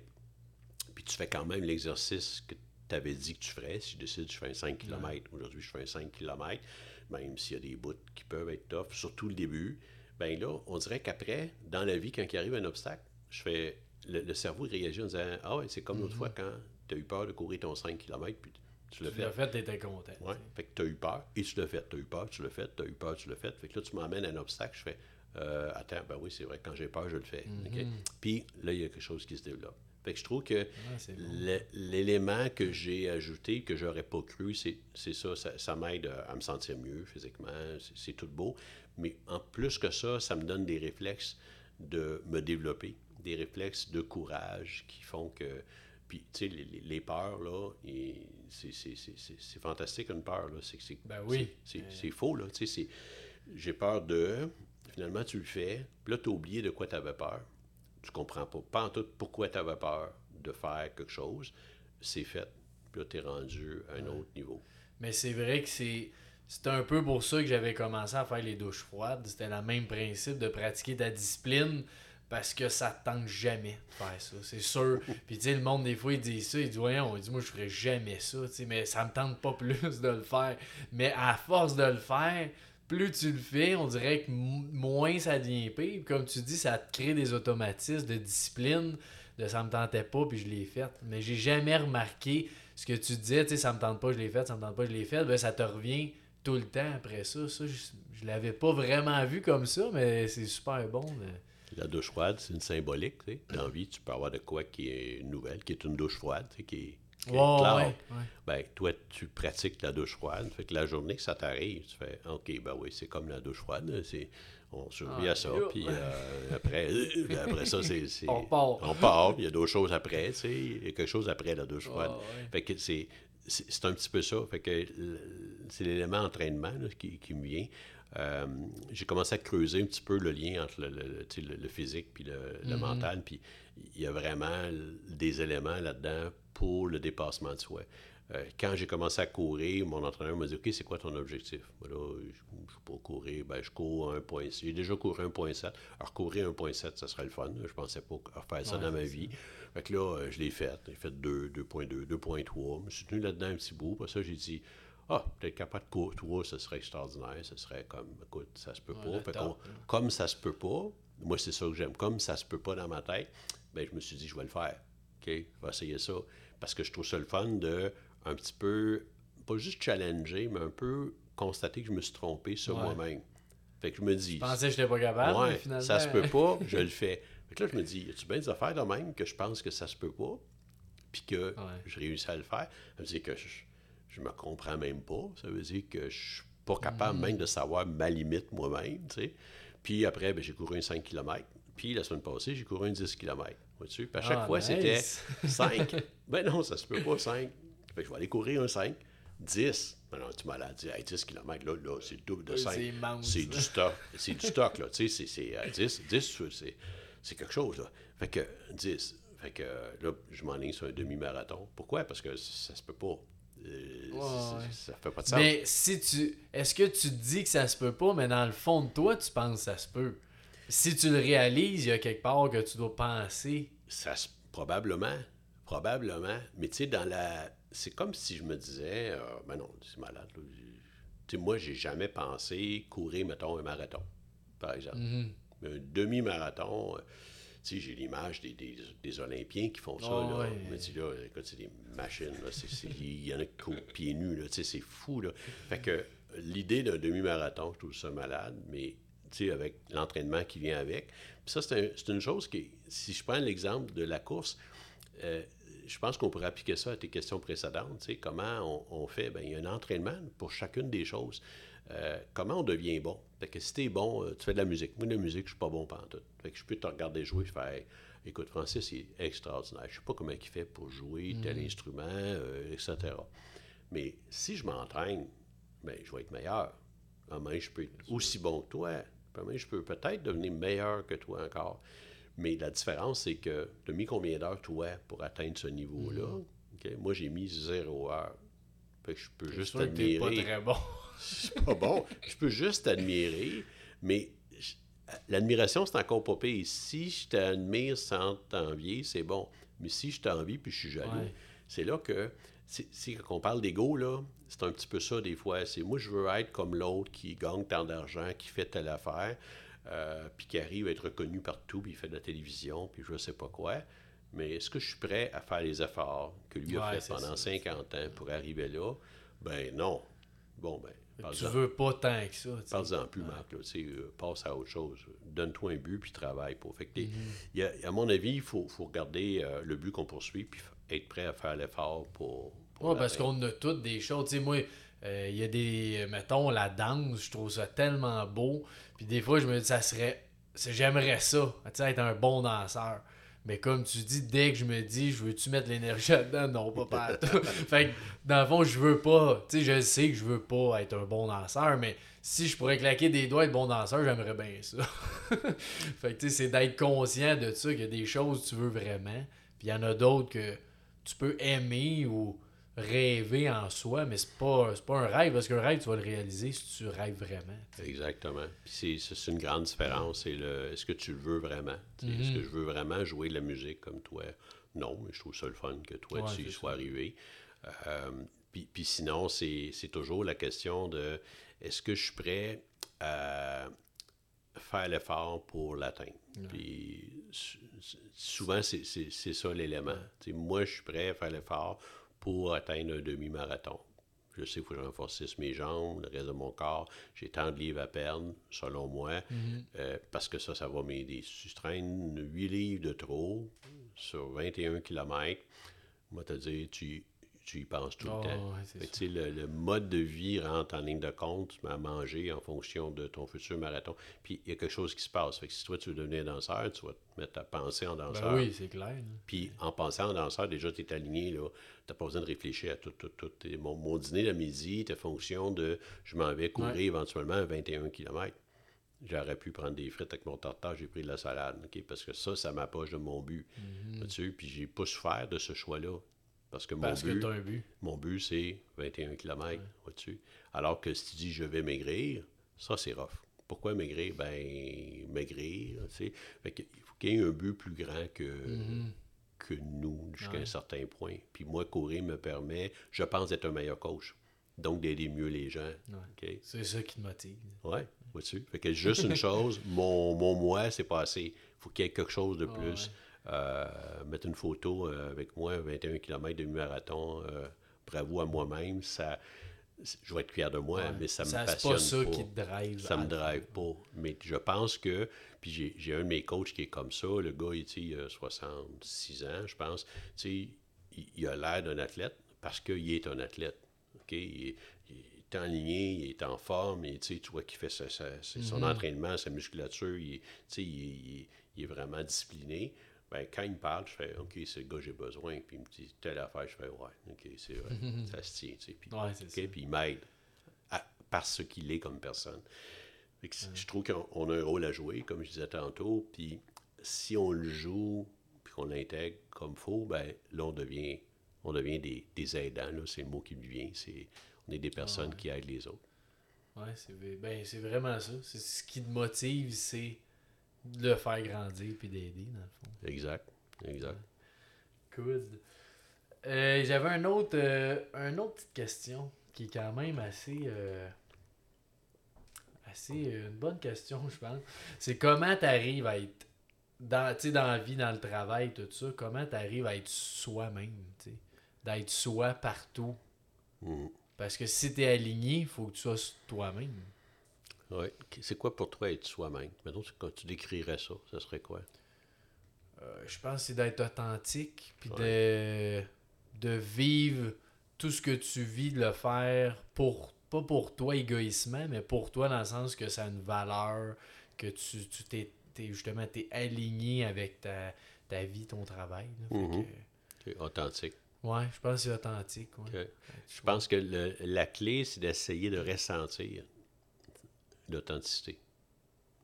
puis tu fais quand même l'exercice que tu avais dit que tu ferais. Si je décide, je fais un 5 km. Aujourd'hui, je fais un 5 km, même s'il y a des bouts qui peuvent être tough, surtout le début. Ben là, on dirait qu'après, dans la vie, quand il arrive un obstacle, je fais. Le, le cerveau réagit en disant Ah ouais, c'est comme l'autre fois quand tu as eu peur de courir ton 5 km, puis tu l'as Tu fait. l'as fait, t'étais content. Ouais. Fait que tu as eu peur et tu l'as fait. Tu as eu peur, tu l'as fait, tu as eu peur, tu l'as fait. Fait que là, tu m'emmènes à un obstacle, je fais euh, Attends, ben oui, c'est vrai, quand j'ai peur, je le fais. OK? Puis là, il y a quelque chose qui se développe. Fait que je trouve que l'élément que j'ai ajouté, que j'aurais pas cru, c'est ça. Ça, ça m'aide à, me sentir mieux physiquement. C'est- tout beau. Mais en plus que ça, ça me donne des réflexes de me développer, des réflexes de courage qui font que. Puis, tu sais, les, les- les peurs, là, c'est- fantastique une peur, là. C'est Ben oui. c'est faux, là. Tu sais, j'ai peur de. Finalement, tu le fais. Puis là, tu as oublié de quoi tu avais peur. Tu comprends pas, pas en tout pourquoi tu avais peur de faire quelque chose. C'est fait. Puis là, tu es rendu à un autre niveau. Mais c'est vrai que c'est. C'est un peu pour ça que j'avais commencé à faire les douches froides. C'était le même principe de pratiquer ta discipline parce que ça te tente jamais de faire ça, c'est sûr. Puis tu sais, le monde, des fois, il dit ça, il dit Voyons, il dit Moi, je ferais jamais ça, tu sais, mais ça me tente pas plus de le faire. Mais à force de le faire, plus tu le fais, on dirait que moins ça devient pire. Comme tu dis, ça te crée des automatismes de discipline, de ça me tentait pas, puis je l'ai fait. Mais j'ai jamais remarqué ce que tu disais, tu sais, ça me tente pas, je l'ai fait, ça me tente pas, je l'ai fait. Ben, ça te revient tout le temps après ça. Ça, je, je l'avais pas vraiment vu comme ça, mais c'est super bon. La douche froide, c'est une symbolique. Tu. Dans tu peux avoir de quoi qui est nouvelle, qui est une douche froide, qui est, claire. ouais, ouais. Ben, toi, tu pratiques la douche froide. Fait que la journée que ça t'arrive, tu fais OK, ben oui, c'est comme la douche froide. C'est, on survit Ah, à ça. Puis euh, après, euh, après ça, c'est, c'est- On part. On part. puis Il y a d'autres choses après. Tu sais, il y a quelque chose après la douche froide. Ah, ouais. Fait que c'est, c'est, c'est un petit peu ça. Fait que c'est l'élément entraînement là, qui, qui me vient. Euh, j'ai commencé à creuser un petit peu le lien entre le, physique puis le, le mental. Puis il y a vraiment des éléments là-dedans pour le dépassement de soi. Euh, quand j'ai commencé à courir, mon entraîneur m'a dit OK, c'est quoi ton objectif? Là, je ne sais pas courir. Ben, je cours 1.7. J'ai déjà couru 1.7. Alors, courir 1.7, ça serait le fun. Je pensais pas faire ça Ouais, dans ma vie. Fait que là, euh, je l'ai fait. J'ai fait 2, 2.2, 2.3. Je me suis tenu là-dedans un petit bout. Pour ça, j'ai dit Ah, peut-être capable de courir 3, ce serait extraordinaire. Ce serait comme, écoute, ça se peut pas. Fait top, là. comme ça se peut pas, moi, c'est ça que j'aime. Comme ça se peut pas dans ma tête, ben, je me suis dit, je vais le faire. OK? Je vais essayer ça. Parce que je trouve ça le fun de un petit peu, pas juste challenger, mais un peu constater que je me suis trompé sur Ouais. moi-même. Fait que je me dis, Je pensais que j'étais pas capable, mais ouais, finalement. ça se peut pas, je le fais. Fait que là, je me dis, y a-tu bien des affaires de même que je pense que ça se peut pas, puis que je réussis à le faire? Ça veut dire que je, je me comprends même pas. Ça veut dire que je suis pas capable Mm. même de savoir ma limite moi-même, tu sais. Puis après, ben, j'ai couru un 5 km. Puis la semaine passée, j'ai couru un 10 km. Puis à chaque Ah, fois, nice. c'était 5. ben non, ça se peut pas, 5. Fait que je vais aller courir un 5. 10. Ben non, tu m'as dit, hey, 10 km, là, là c'est le double de Oui, 5. c'est du stock. C'est du stock, là. Tu sais, c'est- c'est euh, 10. 10, c'est- c'est quelque chose, là. Fait que 10. Fait que euh, là, je m'enligne sur un demi-marathon. Pourquoi? Parce que ça se peut pas. Euh, Ouais, c'est- ouais. Ça fait pas de sens. Mais si tu. Est-ce que tu te dis que ça se peut pas, mais dans le fond de toi, tu penses que ça se peut? Si tu le réalises, il y a quelque part que tu dois penser. Ça se- probablement, probablement. Mais tu sais, dans la, c'est comme si je me disais, euh, ben non, c'est malade. Tu sais, moi, j'ai jamais pensé courir, mettons, un marathon, par exemple. Mais Un demi-marathon. euh, tu sais, j'ai l'image des, des, des Olympiens qui font ça. Oh, là. ouais. Me dis, là, écoute, c'est des machines. Il y en a qui courent pieds nus. là. Tu sais, c'est fou. Là. Fait que l'idée d'un demi-marathon, je trouve ça malade, mais tu sais, avec l'entraînement qui vient avec. Puis ça, c'est un- une chose qui, si je prends l'exemple de la course, euh, je pense qu'on pourrait appliquer ça à tes questions précédentes. tu sais, comment on, on fait? Bien, il y a un entraînement pour chacune des choses. Euh, comment on devient bon? Fait que si t'es bon, euh, tu fais de la musique. Moi, de la musique, je suis pas bon tout. Fait que je peux te regarder jouer, je fais Hey, écoute, Francis, il est extraordinaire. Je sais pas comment il fait pour jouer tel instrument, euh, etc. Mais si je m'entraîne, ben, je vais être meilleur. Demain, je peux être aussi bon que toi. Demain, je peux peut-être devenir meilleur que toi encore. Mais la différence, c'est que tu as mis combien d'heures, toi, pour atteindre ce niveau-là? OK? Moi, j'ai mis zéro heure. Fait que je peux juste t'es pas très bon. Suis pas bon. Je peux juste admirer, mais l'admiration, c'est encore pas pire. Si je t'admire sans t'envier, c'est bon. Mais si je t'envie puis je suis jaloux, Ouais. c'est là que, c'est c'est quand on parle d'ego, là, c'est un petit peu ça des fois. C'est moi, je veux être comme l'autre qui gagne tant d'argent, qui fait telle affaire, euh, puis qui arrive à être reconnu partout, puis il fait de la télévision, puis je sais pas quoi. Mais est-ce que je suis prêt à faire les efforts que lui a fait c'est pendant ça. 50 ans pour arriver là? Ben non. Bon, ben, Tu veux pas tant que ça. Parle-en plus, Marc. Euh, passe à autre chose. Donne-toi un but, puis travaille pour. Fait que Mhm. y a- à mon avis, il faut, faut regarder euh, le but qu'on poursuit, puis être prêt à faire l'effort pour. pour Ouais, parce qu'on a toutes des choses. Tu sais, moi, euh, il y a des. Mettons, la danse, je trouve ça tellement beau. Puis des fois, je me dis, ça serait. J'aimerais ça, tu sais, être un bon danseur. Mais comme tu dis, dès que je me dis, je veux-tu mettre l'énergie là-dedans? Non, pas partout. fait que, dans le fond, je veux pas. Tu sais, je sais que je veux pas être un bon danseur, mais si je pourrais claquer des doigts et être bon danseur, j'aimerais bien ça. fait que, tu sais, c'est d'être conscient de ça, qu'il y a des choses que tu veux vraiment. Puis il y en a d'autres que tu peux aimer ou rêver en soi, mais c'est pas, pas un rêve, parce qu'un rêve, tu vas le réaliser si tu rêves vraiment. Exactement. Puis c'est- une grande différence. C'est le est-ce que tu le veux vraiment? Mhm. Est-ce que je veux vraiment jouer de la musique comme toi? Non, mais je trouve ça le fun que toi, Ouais, tu y sois arrivé. Euh, puis, puis sinon, c'est toujours la question de est-ce que je suis prêt à faire l'effort pour l'atteindre? Puis sou- souvent, c'est ça l'élément. Moi, je suis prêt à faire l'effort pour atteindre un demi-marathon. Je sais qu'il faut que je renforcisse mes jambes, le reste de mon corps. J'ai tant de livres à perdre, selon moi, euh, parce que ça, ça va m'aider. Si tu traînes 8 livres de trop sur 21 km, moi, te dire, tu, tu y penses tout Oh, le temps. ouais, tu sais, le, le mode de vie rentre en ligne de compte, tu mets à manger en fonction de ton futur marathon. Puis il y a quelque chose qui se passe. Fait que si toi, tu veux devenir danseur, tu vas te mettre à penser en danseur. Ben oui, c'est clair. là. Puis en pensant en danseur, déjà, tu es aligné, là. Tu pas besoin de réfléchir à tout, tout, tout. Mon, mon dîner de midi était fonction de je m'en vais courir Ouais. éventuellement à 21 km. J'aurais pu prendre des frites avec mon tartare, j'ai pris de la salade? Parce que ça, ça m'approche de mon but. Mhm. Vois-tu? Puis j'ai pas souffert de ce choix-là. Parce que mon Parce but, un mon but, c'est 21 km? Alors que si tu dis je vais maigrir, ça, c'est rough. Pourquoi maigrir? Ben, maigrir, tu sais. Fait faut qu'il y ait un but plus grand que, Mhm. que nous, jusqu'à Ouais. un certain point. Puis moi, courir me permet, je pense, d'être un meilleur coach. Donc, d'aider mieux les gens. C'est ça qui te motive. Ouais, vois-tu? Fait que juste une chose, mon, mon moi, c'est pas assez. Il faut qu'il y ait quelque chose de Ah, plus. Euh, mettre une photo euh, avec moi, 21 km de marathon, euh, bravo à moi-même, ça, je vais être fier de moi, Ouais. mais ça me Ça, passionne pas ça pas. qui te drive. Ça me drive pas. Mais je pense que. Puis j'ai, j'ai un de mes coachs qui est comme ça. Le gars, il, a 66 ans, je pense. Tu sais, il, il a l'air d'un athlète parce qu'il est un athlète. OK? Il, est- il est aligné, il est en forme. Et, tu vois qu'il fait sa- sa- sa- son entraînement, sa musculature. Il, il est vraiment discipliné. Ben, quand il me parle, je fais OK, c'est le gars j'ai besoin. Puis il me dit telle affaire, je fais Ouais, OK, c'est vrai. ça se tient. tu sais. Puis, Ouais, puis il m'aide à- parce qu'il est comme personne. Fait que Je trouve qu'on on a un rôle à jouer, comme je disais tantôt. Puis si on le joue, puis qu'on l'intègre comme faut, ben là, on devient, on devient des, des aidants. C'est le mot qui me vient. C'est, on est des personnes qui aident les autres. Ouais, c'est ben, c'est vraiment ça. C'est ce qui te motive, c'est de le faire grandir puis d'aider, dans le fond. Exact. Exact. Good. Euh, J'avais un autre, euh, un autre petite question qui est quand même assez. euh, assez une bonne question, je pense. C'est comment tu arrives à être. Dans, dans la vie, dans le travail, tout ça, comment tu arrives à être soi-même, d'être soi partout. Mhm. Parce que si tu es aligné, il faut que tu sois toi-même. Ouais. C'est quoi pour toi être soi-même? Maintenant, quand tu décrirais ça, ça serait quoi? Euh, je pense que c'est d'être authentique, puis de, de vivre tout ce que tu vis, de le faire pour pas pour toi égoïsement, mais pour toi dans le sens que ça a une valeur, que tu tu t'es t'es- justement t'es aligné avec ta, ta vie, ton travail. là. Mhm. que, C'est authentique. ouais, je pense que c'est authentique. ouais. Je pense que le- la clé, c'est d'essayer de ressentir l'authenticité.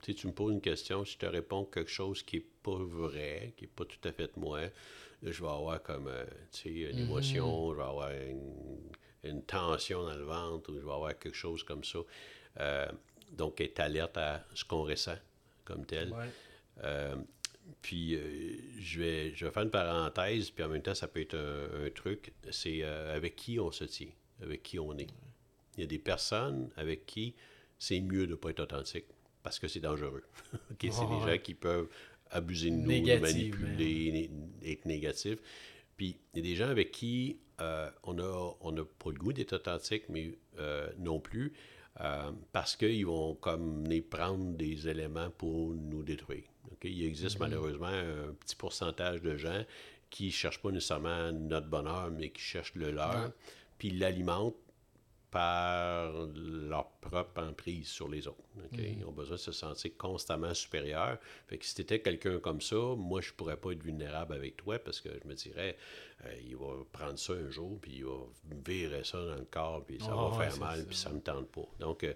Tu sais, tu me poses une question, si je te réponds quelque chose qui n'est pas vrai, qui n'est pas tout à fait de moi, je vais avoir comme euh, une émotion, je vais avoir une, une tension dans le ventre, ou je vais avoir quelque chose comme ça. Euh, donc, être alerte à ce qu'on ressent comme tel. Ouais. Euh, puis, je, vais, je vais faire une parenthèse, puis en même temps, ça peut être un, un truc. C'est avec qui on se tient, avec qui on est. Il y a des personnes avec qui c'est mieux de ne pas être authentique parce que c'est dangereux. Ok, c'est des Ouais. gens qui peuvent abuser de nous, manipuler, être négatifs. Puis, il y a des gens avec qui euh, on n'a on a pas le goût d'être authentique, mais euh, non plus, euh, parce qu'ils vont comme venir prendre des éléments pour nous détruire. OK? Il existe malheureusement un petit pourcentage de gens qui ne cherchent pas nécessairement notre bonheur, mais qui cherchent le leur, Ouais. puis l'alimentent par leur propre emprise sur les autres. OK? Ils ont besoin de se sentir constamment supérieurs. Fait que si tu étais quelqu'un comme ça, moi, je pourrais pas être vulnérable avec toi parce que je me dirais, euh, il va prendre ça un jour, puis il va virer ça dans le corps, puis ça Ah va ouais, faire mal, ça. puis ça me tente pas. Donc, euh,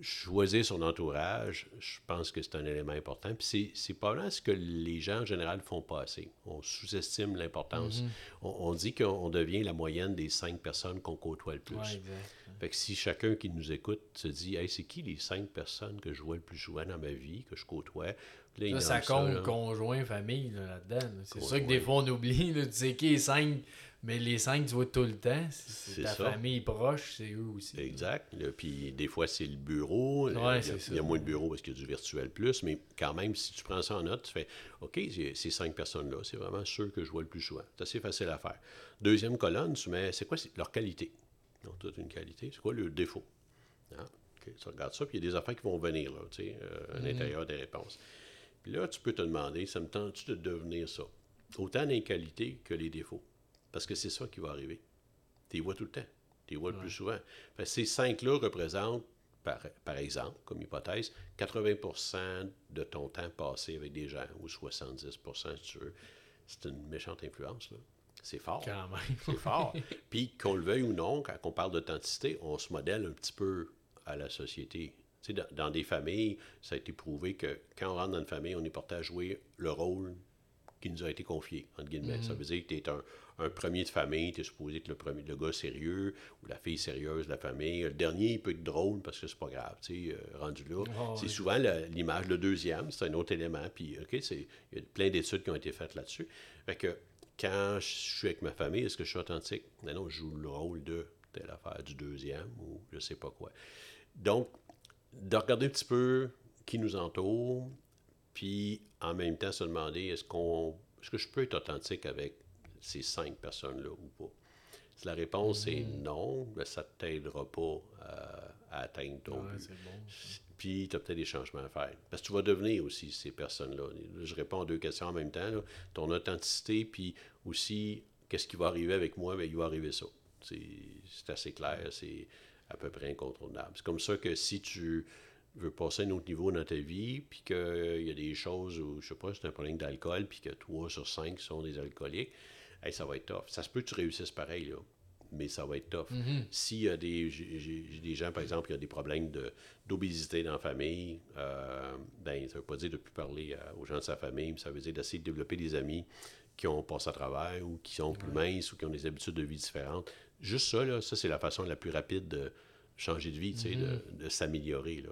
choisir son entourage, je pense que c'est un élément important. Puis c'est, c'est probablement ce que les gens en général font pas assez. On sous-estime l'importance. Mm-hmm. on, on dit qu'on devient la moyenne des cinq personnes qu'on côtoie le plus. Ouais, exact. Fait que si chacun qui nous écoute se dit Hey, c'est qui les cinq personnes que je vois le plus souvent dans ma vie, que je côtoie? Là, ça compte là. conjoint, famille là, là-dedans. là. C'est ça que des fois on oublie. Tu sais qui les cinq, mais les cinq tu vois tout le temps. C'est ta ça. famille proche, c'est eux aussi. Exact. Là, Puis des fois, c'est le bureau. Ouais, il, y a, il y a moins de bureaux parce qu'il y a du virtuel plus, mais quand même, si tu prends ça en note, tu fais OK, ces cinq personnes-là, c'est vraiment ceux que je vois le plus souvent. C'est assez facile à faire. Deuxième colonne, tu mets c'est quoi leur qualité? Ont toute une qualité. C'est quoi le défaut? Ah, OK, Tu regardes ça, puis il y a des affaires qui vont venir, là, tu sais, euh, à l'intérieur des réponses. Puis là, tu peux te demander, ça me tente-tu de devenir ça? Autant les qualités que les défauts. Parce que c'est ça qui va arriver. Tu les vois tout le temps. Tu les vois le plus souvent. Fait ces cinq-là représentent, par, par exemple, comme hypothèse, 80% de ton temps passé avec des gens, ou 70% si tu veux. C'est une méchante influence, là. C'est fort. Quand même. C'est fort. Puis qu'on le veuille ou non, quand on parle d'authenticité, on se modèle un petit peu à la société. Tu sais, dans, dans des familles, ça a été prouvé que quand on rentre dans une famille, on est porté à jouer le rôle qui nous a été confié, entre guillemets. Ça veut dire que tu es un, un premier de famille, tu es supposé être le, premier, le gars sérieux ou la fille sérieuse de la famille. Le dernier, il peut être drôle parce que c'est pas grave, tu sais, euh, rendu là. Oh, c'est oui. souvent l'image. Le deuxième, c'est un autre élément. Puis, OK, c'est- il y a plein d'études qui ont été faites là-dessus. Fait que quand je suis avec ma famille, est-ce que je suis authentique? Non, non, je joue le rôle de telle affaire, du deuxième ou je sais pas quoi. Donc, de regarder un petit peu qui nous entoure, puis en même temps se demander est-ce qu'on est-ce que je peux être authentique avec ces cinq personnes-là ou pas? Si la réponse est non, ben, ça ne t'aidera pas euh, à atteindre ton Ouais, but. bon. Puis tu as peut-être des changements à faire. Parce que tu vas devenir aussi ces personnes-là. Je réponds à deux questions en même temps. là. Ton authenticité, puis aussi, qu'est-ce qui va arriver avec moi? Bien, il va arriver ça. C'est assez clair, c'est à peu près incontournable. C'est comme ça que si tu veux passer à un autre niveau dans ta vie, puis qu'il y a des choses où, je sais pas, c'est un problème d'alcool, puis que 3 sur 5 sont des alcooliques, hey, ça va être tough. Ça se peut que tu réussisses pareil, là, mais ça va être tough. S'il y a des, des gens, par exemple, qui ont des problèmes de- d'obésité dans la famille, euh, ben, ça veut pas dire de plus parler à- aux gens de sa famille, mais ça veut dire d'essayer de développer des amis qui ont passé à travers ou qui sont plus minces ou qui ont des habitudes de vie différentes. Juste ça, là, ça, c'est la façon la plus rapide de changer de vie, tu sais, de, de s'améliorer.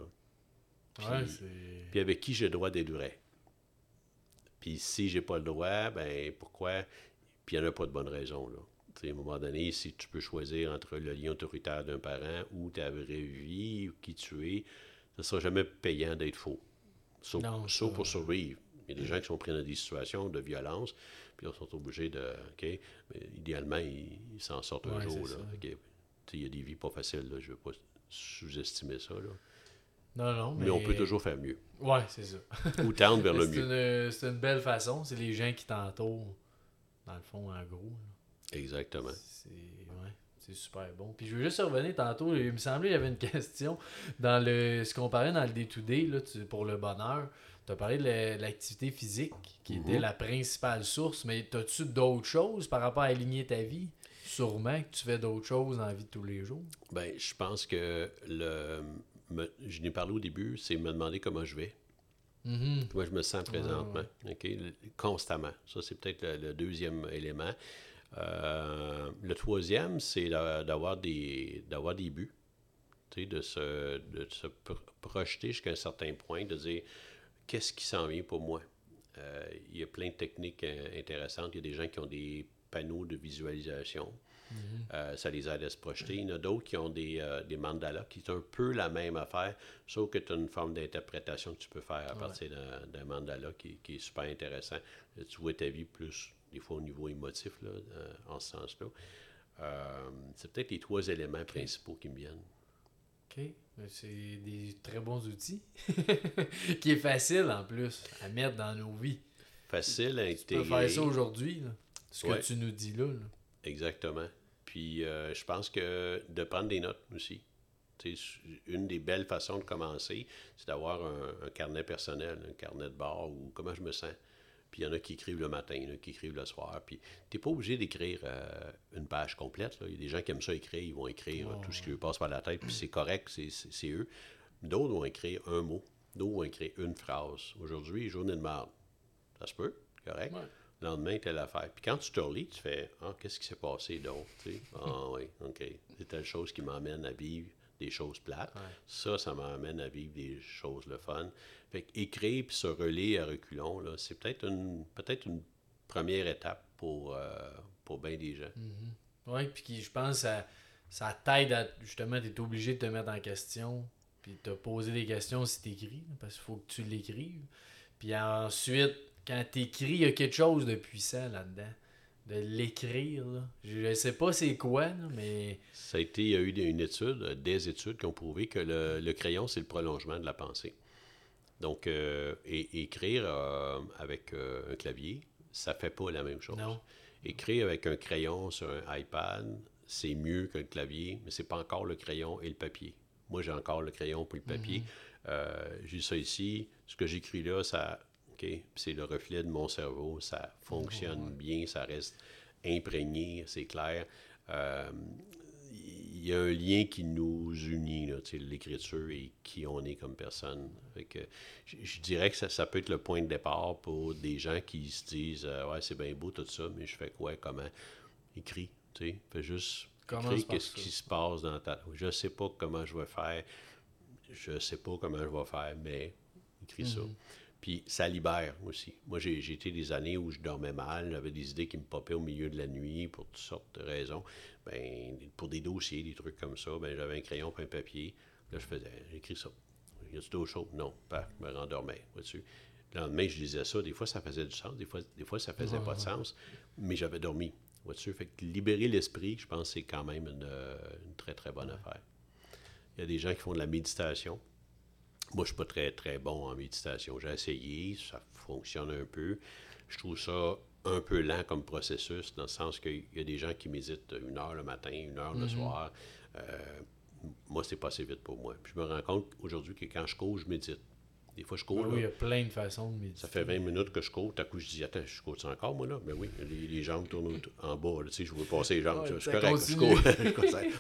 Ouais, Puis-. Puis avec qui j'ai le droit d'être vrai? Puis si j'ai pas le droit, ben pourquoi? Puis il n'y en a pas de bonne raison. Là. À un moment donné, si tu peux choisir entre le lien autoritaire d'un parent ou ta vraie vie, ou qui tu es, ça ne sera jamais payant d'être faux. Sauf, Non, sauf pour survivre. Il y a des gens qui sont pris dans des situations de violence, puis ils sont obligés de. OK, mais idéalement, ils s'en sortent un jour. Là. Il y a des vies pas faciles, là. je ne veux pas sous-estimer ça. Là. Non, non, mais. Mais on peut toujours faire mieux. Ouais, c'est ça. Ou tendre vers le C'est mieux. une, c'est une belle façon. C'est les gens qui t'entourent, dans le fond, en gros. là. Exactement. C'est ouais, super bon. Puis je veux juste revenir tantôt, il me semblait qu'il y avait une question dans le ce qu'on parlait dans le day-to-day là, tu- pour le bonheur. Tu as parlé de la- l'activité physique qui était Mhm. la principale source, mais as-tu d'autres choses par rapport à aligner ta vie? Sûrement que tu fais d'autres choses dans la vie de tous les jours. Ben, je pense que le. me- je n'ai parlé au début, c'est me demander comment je vais. Mhm. Comment je me sens présentement. Constamment. Ça, c'est peut-être le, le deuxième élément. Euh, le troisième, c'est d'a- d'avoir des, des buts. De se, de se pro- projeter jusqu'à un certain point, de dire qu'est-ce qui s'en vient pour moi? Euh, il y a plein de techniques euh, intéressantes. Il y a des gens qui ont des panneaux de visualisation. Euh, ça les aide à se projeter. Il y en a d'autres qui ont des, euh, des mandalas, qui est un peu la même affaire, sauf que tu as une forme d'interprétation que tu peux faire à partir d'un- d'un mandala qui, qui est super intéressant. Là, tu vois ta vie plus, des fois, au niveau émotif, là, euh, en ce sens-là. Euh, c'est peut-être les trois éléments principaux qui me viennent. OK. Ben, C'est des très bons outils. qui est facile en plus à mettre dans nos vies. Facile à Tu peux intégrer. faire ça aujourd'hui. Ce Ouais. que tu nous dis là. là. Exactement. Puis euh, je pense que de prendre des notes aussi. Tu sais, une des belles façons de commencer, c'est d'avoir un, un carnet personnel, un carnet de bord ou comment je me sens. Puis il y en a qui écrivent le matin, il y en a qui écrivent le soir. Puis tu n'es pas obligé d'écrire euh, une page complète. Il y a des gens qui aiment ça écrire, ils vont écrire tout ce qui leur passe par la tête, puis c'est correct, c'est- eux. D'autres vont écrire un mot, d'autres vont écrire une phrase. Aujourd'hui, journée de marde. Ça se peut, correct. Ouais. Le lendemain, telle affaire. Puis quand tu te relis, tu fais Ah, qu'est-ce qui s'est passé donc tu sais? Ah, oui, OK. C'est telle chose qui m'emmène à vivre des choses plates. Ça, ça m'emmène à vivre des choses le fun. Fait écrire puis se relire à reculons, là, c'est peut-être une, peut-être une première étape pour, euh, pour bien des gens. Oui, puis je pense que ça, ça t'aide à justement, tu es obligé de te mettre en question, puis de te poser des questions si tu écris, parce qu'il faut que tu l'écrives. Puis ensuite, quand tu écris, il y a quelque chose de puissant là-dedans. de l'écrire. là. Je sais pas c'est quoi, là, mais. Ça a été, il y a eu des- une étude, euh, des études qui ont prouvé que le, le crayon, c'est le prolongement de la pensée. Donc, euh, et- écrire euh, avec euh, un clavier, ça fait pas la même chose. Non. Écrire avec un crayon sur un iPad, c'est mieux que le clavier, mais c'est pas encore le crayon et le papier. Moi, j'ai encore le crayon pour le papier. Euh, j'ai ça ici. Ce que j'écris là, ça, ok, c'est le reflet de mon cerveau. Ça fonctionne bien, ça reste imprégné, c'est clair. Euh, il y a un lien qui nous unit, l'écriture et qui on est comme personne. Fait que, je, dirais que ça, ça peut être le point de départ pour des gens qui se disent euh, Ouais, c'est bien beau tout ça, mais je fais quoi, comment? Écris, tu sais, fais juste écrire qu'est-ce qui se passe dans ta. Je sais pas comment je vais faire, je sais pas comment je vais faire, mais écris ça. Puis ça libère aussi. Moi, j'ai été des années où je dormais mal, j'avais des idées qui me popaient au milieu de la nuit pour toutes sortes de raisons. Ben, pour des dossiers, des trucs comme ça, ben, j'avais un crayon et un papier. Là, je faisais, j'écris ça. Y a-tu d'autres choses? Non. Paf, je me rendormais. Vois-tu? Le lendemain, je disais ça. Des fois, ça faisait du sens. Des fois, des fois ça faisait pas de sens. Mais j'avais dormi. Vois-tu? Fait que libérer l'esprit, je pense c'est quand même une, une très, très bonne affaire. Il y a des gens qui font de la méditation. Moi, je suis pas très, très bon en méditation. J'ai essayé, ça fonctionne un peu. Je trouve ça un peu lent comme processus, dans le sens qu'il y a des gens qui méditent une heure le matin, une heure le soir. Euh, moi, c'est pas assez vite pour moi. Puis je me rends compte aujourd'hui que quand je cours, je médite. Des fois, je cours, Ah oui, il y a plein de façons de méditer. ça fait 20 minutes que je cours. Tout à coup, je dis, attends, je cours encore, moi, là? Ben oui, les, les jambes tournent en bas, là, tu sais, je veux passer les jambes. Je suis correct, je cours.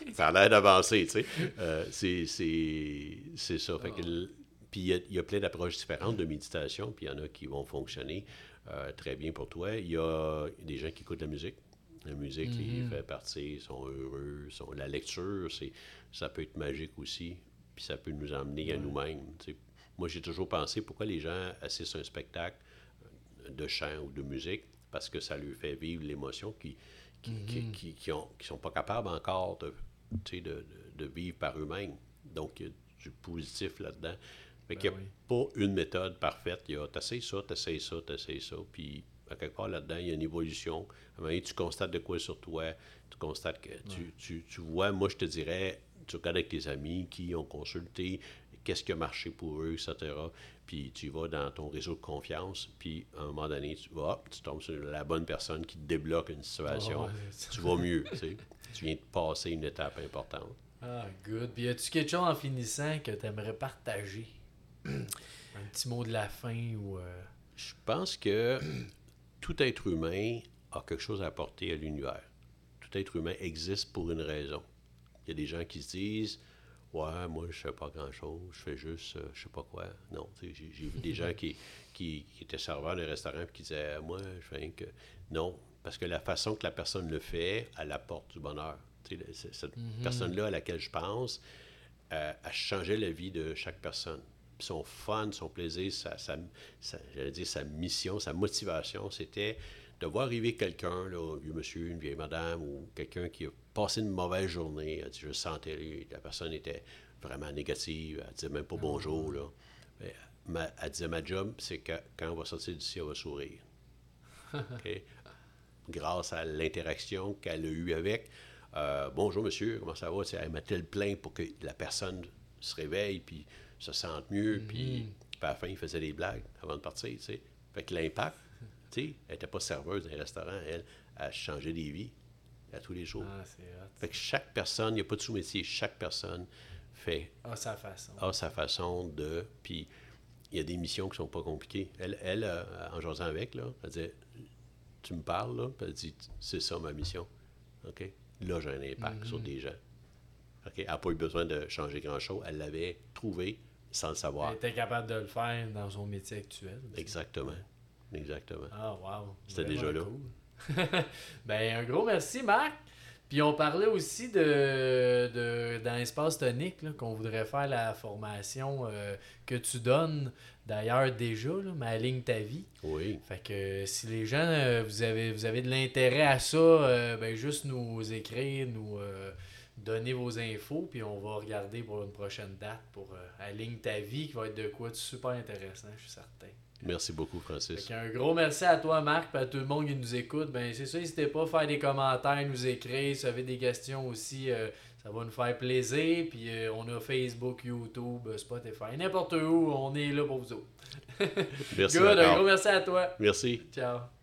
ça, a l'air d'avancer, tu sais. Euh, c'est- c'est c'est ça. Fait que le- puis il y a- il y, a plein d'approches différentes de méditation, puis il y en a qui vont fonctionner euh, très bien pour toi. Il y a des gens qui écoutent la musique. La musique les fait partie, ils sont heureux. sont- La lecture, c'est ça peut être magique aussi, puis ça peut nous emmener à nous-mêmes. Moi, j'ai toujours pensé pourquoi les gens assistent à un spectacle de chant ou de musique, parce que ça leur fait vivre l'émotion qui qui, qui, qui, qui ont, qui sont pas capables encore de, de, de vivre par eux-mêmes. Donc, il y a du positif là-dedans. Fait qu'il n'y a oui. pas une méthode parfaite. Il y a t'essayes ça, t'essayes ça, t'essayes ça, puis à quelque part là-dedans, il y a une évolution. À un moment donné, tu constates de quoi sur toi, tu constates que tu, tu, tu vois, moi je te dirais, tu regardes avec tes amis qui ont consulté, qu'est-ce qui a marché pour eux, etc. Puis tu vas dans ton réseau de confiance, puis à un moment donné, tu, hop, tu tombes sur la bonne personne qui te débloque une situation. Ouais, c'est tu vas mieux, tu sais. Tu viens de passer une étape importante. Ah, good. Puis, y a-tu quelque chose en finissant que tu aimerais partager? Un petit mot de la fin ou. euh, Je pense que tout être humain a quelque chose à apporter à l'univers. Tout être humain existe pour une raison. Il y a des gens qui se disent Ouais, moi, je fais pas grand-chose, je fais juste, euh, je sais pas quoi. Non, sais, j'ai vu des gens qui, qui, qui étaient serveurs d'un restaurant et qui disaient Moi, je fais rien que. Non, parce que la façon que la personne le fait, elle apporte du bonheur. Sais, cette personne-là à laquelle je pense, euh, a changé la vie de chaque personne. Son fun, son plaisir, sa, sa- sa- j'allais dire sa mission, sa motivation, c'était de voir arriver quelqu'un, un vieux monsieur, une vieille madame, ou quelqu'un qui a passé une mauvaise journée. Elle dit, je sentais, la personne était vraiment négative, elle disait même pas bonjour. Là. Mais ma- elle disait, ma job, c'est que quand on va sortir d'ici, on va sourire. Grâce à l'interaction qu'elle a eue avec. Euh, Bonjour monsieur, comment ça va? Elle m'a-t-elle plaint pour que la personne se réveille puis se sente mieux? Puis, puis à la fin, il faisait des blagues avant de partir. Tu sais. Fait que l'impact, tu sais, elle n'était pas serveuse d'un restaurant, elle, elle changeait des vies à tous les jours. Ah. Fait que chaque personne, il n'y a pas de sous-métier, chaque personne fait Ah, sa façon. a sa façon de. Puis il y a des missions qui sont pas compliquées. Elle, elle euh, en jasant avec, là, elle disait Tu me parles, là, puis elle dit C'est ça ma mission. OK? Là, j'ai un impact sur des gens. OK? Elle n'a pas eu besoin de changer grand-chose. Elle l'avait trouvé sans le savoir. Elle était capable de le faire dans son métier actuel. Exactement. Exactement. Ah, wow. C'était déjà là. cool. ben, un gros merci, Marc. Puis on parlait aussi de, de dans l'espace tonique qu'on voudrait faire la formation euh, que tu donnes d'ailleurs déjà, là, ma ligne ta vie. Oui. Fait que si les gens, euh, vous, avez, vous avez de l'intérêt à ça, euh, ben juste nous écrire, nous, donnez vos infos, puis on va regarder pour une prochaine date pour euh, Aligne ta vie, qui va être de quoi de super intéressant, je suis certain. Merci beaucoup, Francis. un gros merci à toi, Marc, et à tout le monde qui nous écoute. Ben, c'est ça, n'hésitez pas à faire des commentaires, nous écrire. Si vous avez des questions aussi, euh, ça va nous faire plaisir. Puis euh, on a Facebook, YouTube, Spotify, n'importe où, on est là pour vous autres. merci. Good, un gros merci à toi. Merci. Ciao.